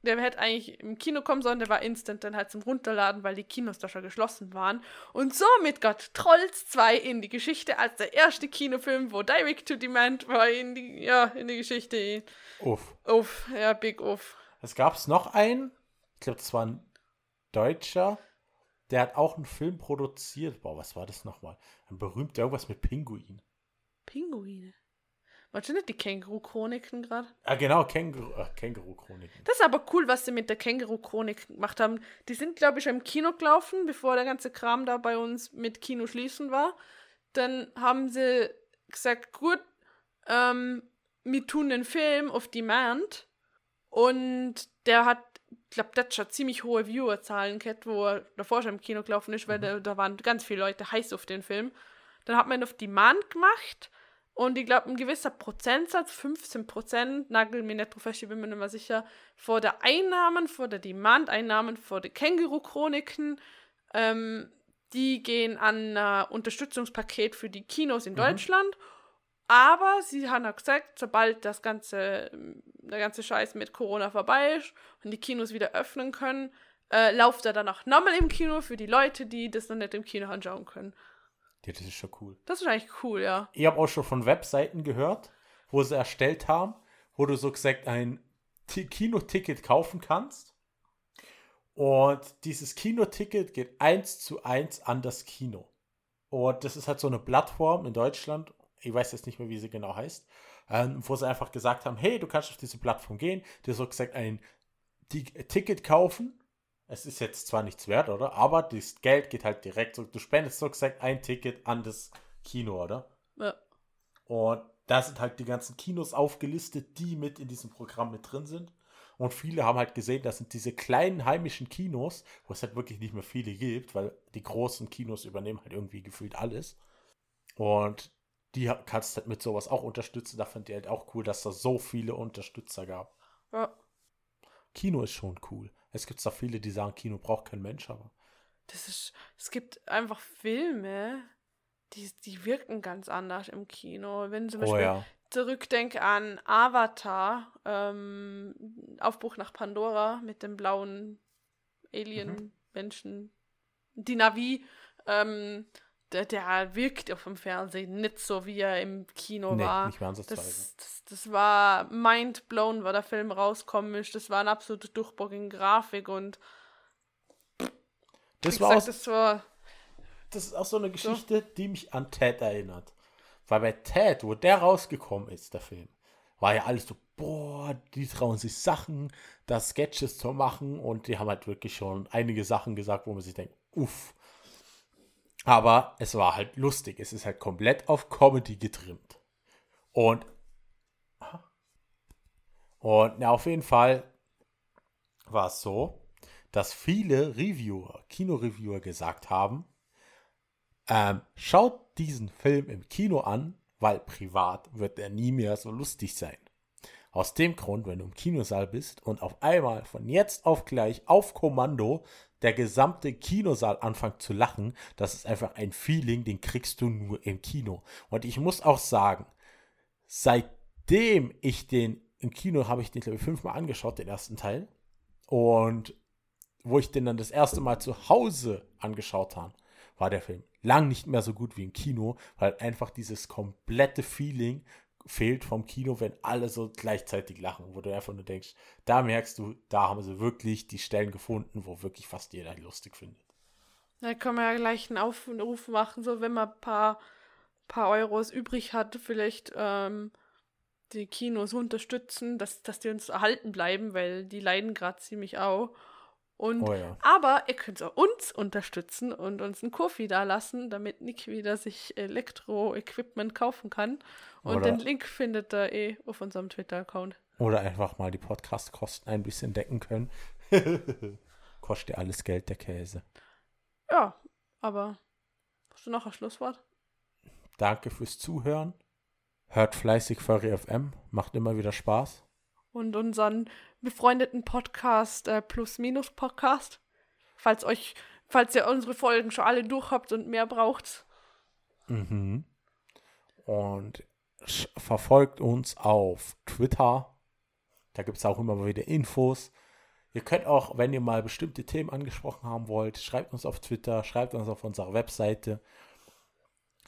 der hätte eigentlich im Kino kommen sollen, der war instant dann halt zum Runterladen, weil die Kinos da schon geschlossen waren. Und somit got Trolls 2 in die Geschichte als der erste Kinofilm, wo Direct to Demand war in die, ja, in die Geschichte. Uff. Uff, ja, big uff. Es gab noch einen, ich glaube, das war ein Deutscher, der hat auch einen Film produziert. Boah, was war das nochmal? Ein berühmter irgendwas mit Pinguin. Pinguine. Meinst du nicht die Känguru-Chroniken gerade? Ah, genau, Känguru, äh, Känguru-Chroniken. Das ist aber cool, was sie mit der Känguru-Chronik gemacht haben. Die sind, glaube ich, im Kino gelaufen, bevor der ganze Kram da bei uns mit Kino schließen war. Dann haben sie gesagt, gut, ähm, wir tun den Film auf Demand. Und der hat, ich glaube, das schon ziemlich hohe Viewerzahlen gehabt, wo er davor schon im Kino gelaufen ist, weil da, da waren ganz viele Leute heiß auf den Film. Dann hat man ihn auf Demand gemacht. Und ich glaube, ein gewisser Prozentsatz, 15 Prozent, nagel mir nicht drauf fest, ich bin mir nicht mehr sicher, vor der Einnahmen, vor der Demand-Einnahmen, vor der Känguru-Chroniken, ähm, die gehen an ein Unterstützungspaket für die Kinos in Deutschland. Aber sie haben auch gesagt, sobald das ganze, der ganze Scheiß mit Corona vorbei ist und die Kinos wieder öffnen können, äh, lauft er dann auch nochmal im Kino für die Leute, die das noch nicht im Kino anschauen können. Ja, das ist schon cool. Das ist eigentlich cool, ja. Ich habe auch schon von Webseiten gehört, wo sie erstellt haben, wo du so gesagt ein Ti- Kinoticket kaufen kannst. Und dieses Kinoticket geht eins zu eins an das Kino. Und das ist halt so eine Plattform in Deutschland, ich weiß jetzt nicht mehr, wie sie genau heißt, ähm, wo sie einfach gesagt haben, hey, du kannst auf diese Plattform gehen, dir so gesagt ein Ti- Ticket kaufen. Es ist jetzt zwar nichts wert, oder? Aber das Geld geht halt direkt so, du spendest so gesagt ein Ticket an das Kino, oder? ja. Und da sind halt die ganzen Kinos aufgelistet, die mit in diesem Programm mit drin sind. Und viele haben halt gesehen, das sind diese kleinen heimischen Kinos, wo es halt wirklich nicht mehr viele gibt, weil die großen Kinos übernehmen halt irgendwie gefühlt alles. Und die kannst halt mit sowas auch unterstützen. Da fand ich halt auch cool, dass da so viele Unterstützer gab. ja. Kino ist schon cool. Es gibt zwar viele, die sagen, Kino braucht kein Mensch, aber Das ist, es gibt einfach Filme, die, die wirken ganz anders im Kino. Wenn zum oh Beispiel ja. zurückdenke an Avatar, ähm, Aufbruch nach Pandora mit dem blauen Alien-Menschen, die Navi, ähm, der, der wirkt auf dem Fernsehen nicht so, wie er im Kino Nee, war. nicht mehr. Das, das, das war mind blown, weil der Film rauskommen ist. Das war ein absoluter Durchbruch in Grafik und Das war auch gesagt, das war das ist auch so eine Geschichte, die mich an Ted erinnert. Weil bei Ted, wo der rausgekommen ist, der Film, war ja alles so, boah, die trauen sich Sachen, da Sketches zu machen und die haben halt wirklich schon einige Sachen gesagt, wo man sich denkt, uff. Aber es war halt lustig. Es ist halt komplett auf Comedy getrimmt. Und, und ja, auf jeden Fall war es so, dass viele Reviewer, Kinoreviewer gesagt haben, ähm, schaut diesen Film im Kino an, weil privat wird er nie mehr so lustig sein. Aus dem Grund, wenn du im Kinosaal bist und auf einmal von jetzt auf gleich auf Kommando der gesamte Kinosaal anfängt zu lachen, das ist einfach ein Feeling, den kriegst du nur im Kino. Und ich muss auch sagen, seitdem ich den im Kino habe ich den glaube ich fünfmal angeschaut, den ersten Teil. Und wo ich den dann das erste Mal zu Hause angeschaut habe, war der Film lang nicht mehr so gut wie im Kino, weil einfach dieses komplette Feeling fehlt vom Kino, wenn alle so gleichzeitig lachen, wo du einfach nur denkst, da merkst du, da haben sie wirklich die Stellen gefunden, wo wirklich fast jeder lustig findet. Da können wir ja gleich einen Aufruf machen, so wenn man ein paar, paar Euros übrig hat, vielleicht ähm, die Kinos unterstützen, dass, dass die uns erhalten bleiben, weil die leiden gerade ziemlich auch. Und, Oh ja. Aber ihr könnt auch uns unterstützen und uns einen Kofi da lassen, damit Nick wieder sich Elektro-Equipment kaufen kann. Und Oder- den Link findet ihr eh auf unserem Twitter-Account. Oder einfach mal die Podcast-Kosten ein bisschen decken können. Kostet ja alles Geld, der Käse. Ja, aber hast du noch ein Schlusswort? Danke fürs Zuhören. Hört fleißig Furry FM. Macht immer wieder Spaß. Und unseren befreundeten Podcast, äh, Plus-Minus-Podcast. Falls euch, falls ihr unsere Folgen schon alle durch habt und mehr braucht. Mhm. Und verfolgt uns auf Twitter. Da gibt es auch immer wieder Infos. Ihr könnt auch, wenn ihr mal bestimmte Themen angesprochen haben wollt, schreibt uns auf Twitter, schreibt uns auf unserer Webseite.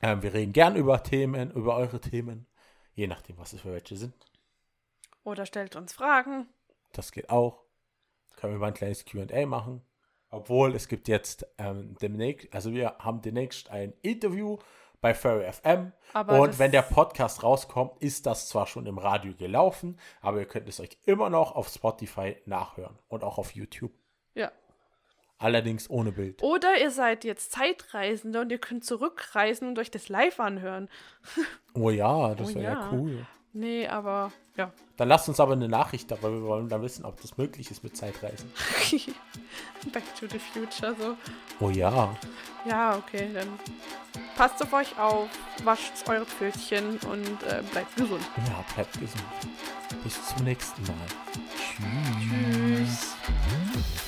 Ähm, wir reden gern über Themen, über eure Themen. Je nachdem, was es für welche sind. Oder stellt uns Fragen. Das geht auch. Können wir mal ein kleines QA machen. Obwohl es gibt jetzt ähm, demnächst, also wir haben demnächst ein Interview bei Furry FM. Aber und wenn der Podcast rauskommt, ist das zwar schon im Radio gelaufen, aber ihr könnt es euch immer noch auf Spotify nachhören und auch auf YouTube. Ja. Allerdings ohne Bild. Oder ihr seid jetzt Zeitreisende und ihr könnt zurückreisen und euch das live anhören. Oh ja, das Oh wäre ja. ja. cool. Nee, aber ja. Dann lasst uns aber eine Nachricht darüber, wir wollen dann wissen, ob das möglich ist mit Zeitreisen. Back to the Future so. Oh ja. Ja, okay, dann passt auf euch auf, wascht eure Pfötchen und äh, bleibt gesund. Ja, bleibt gesund. Bis zum nächsten Mal. Tschüss. Tschüss.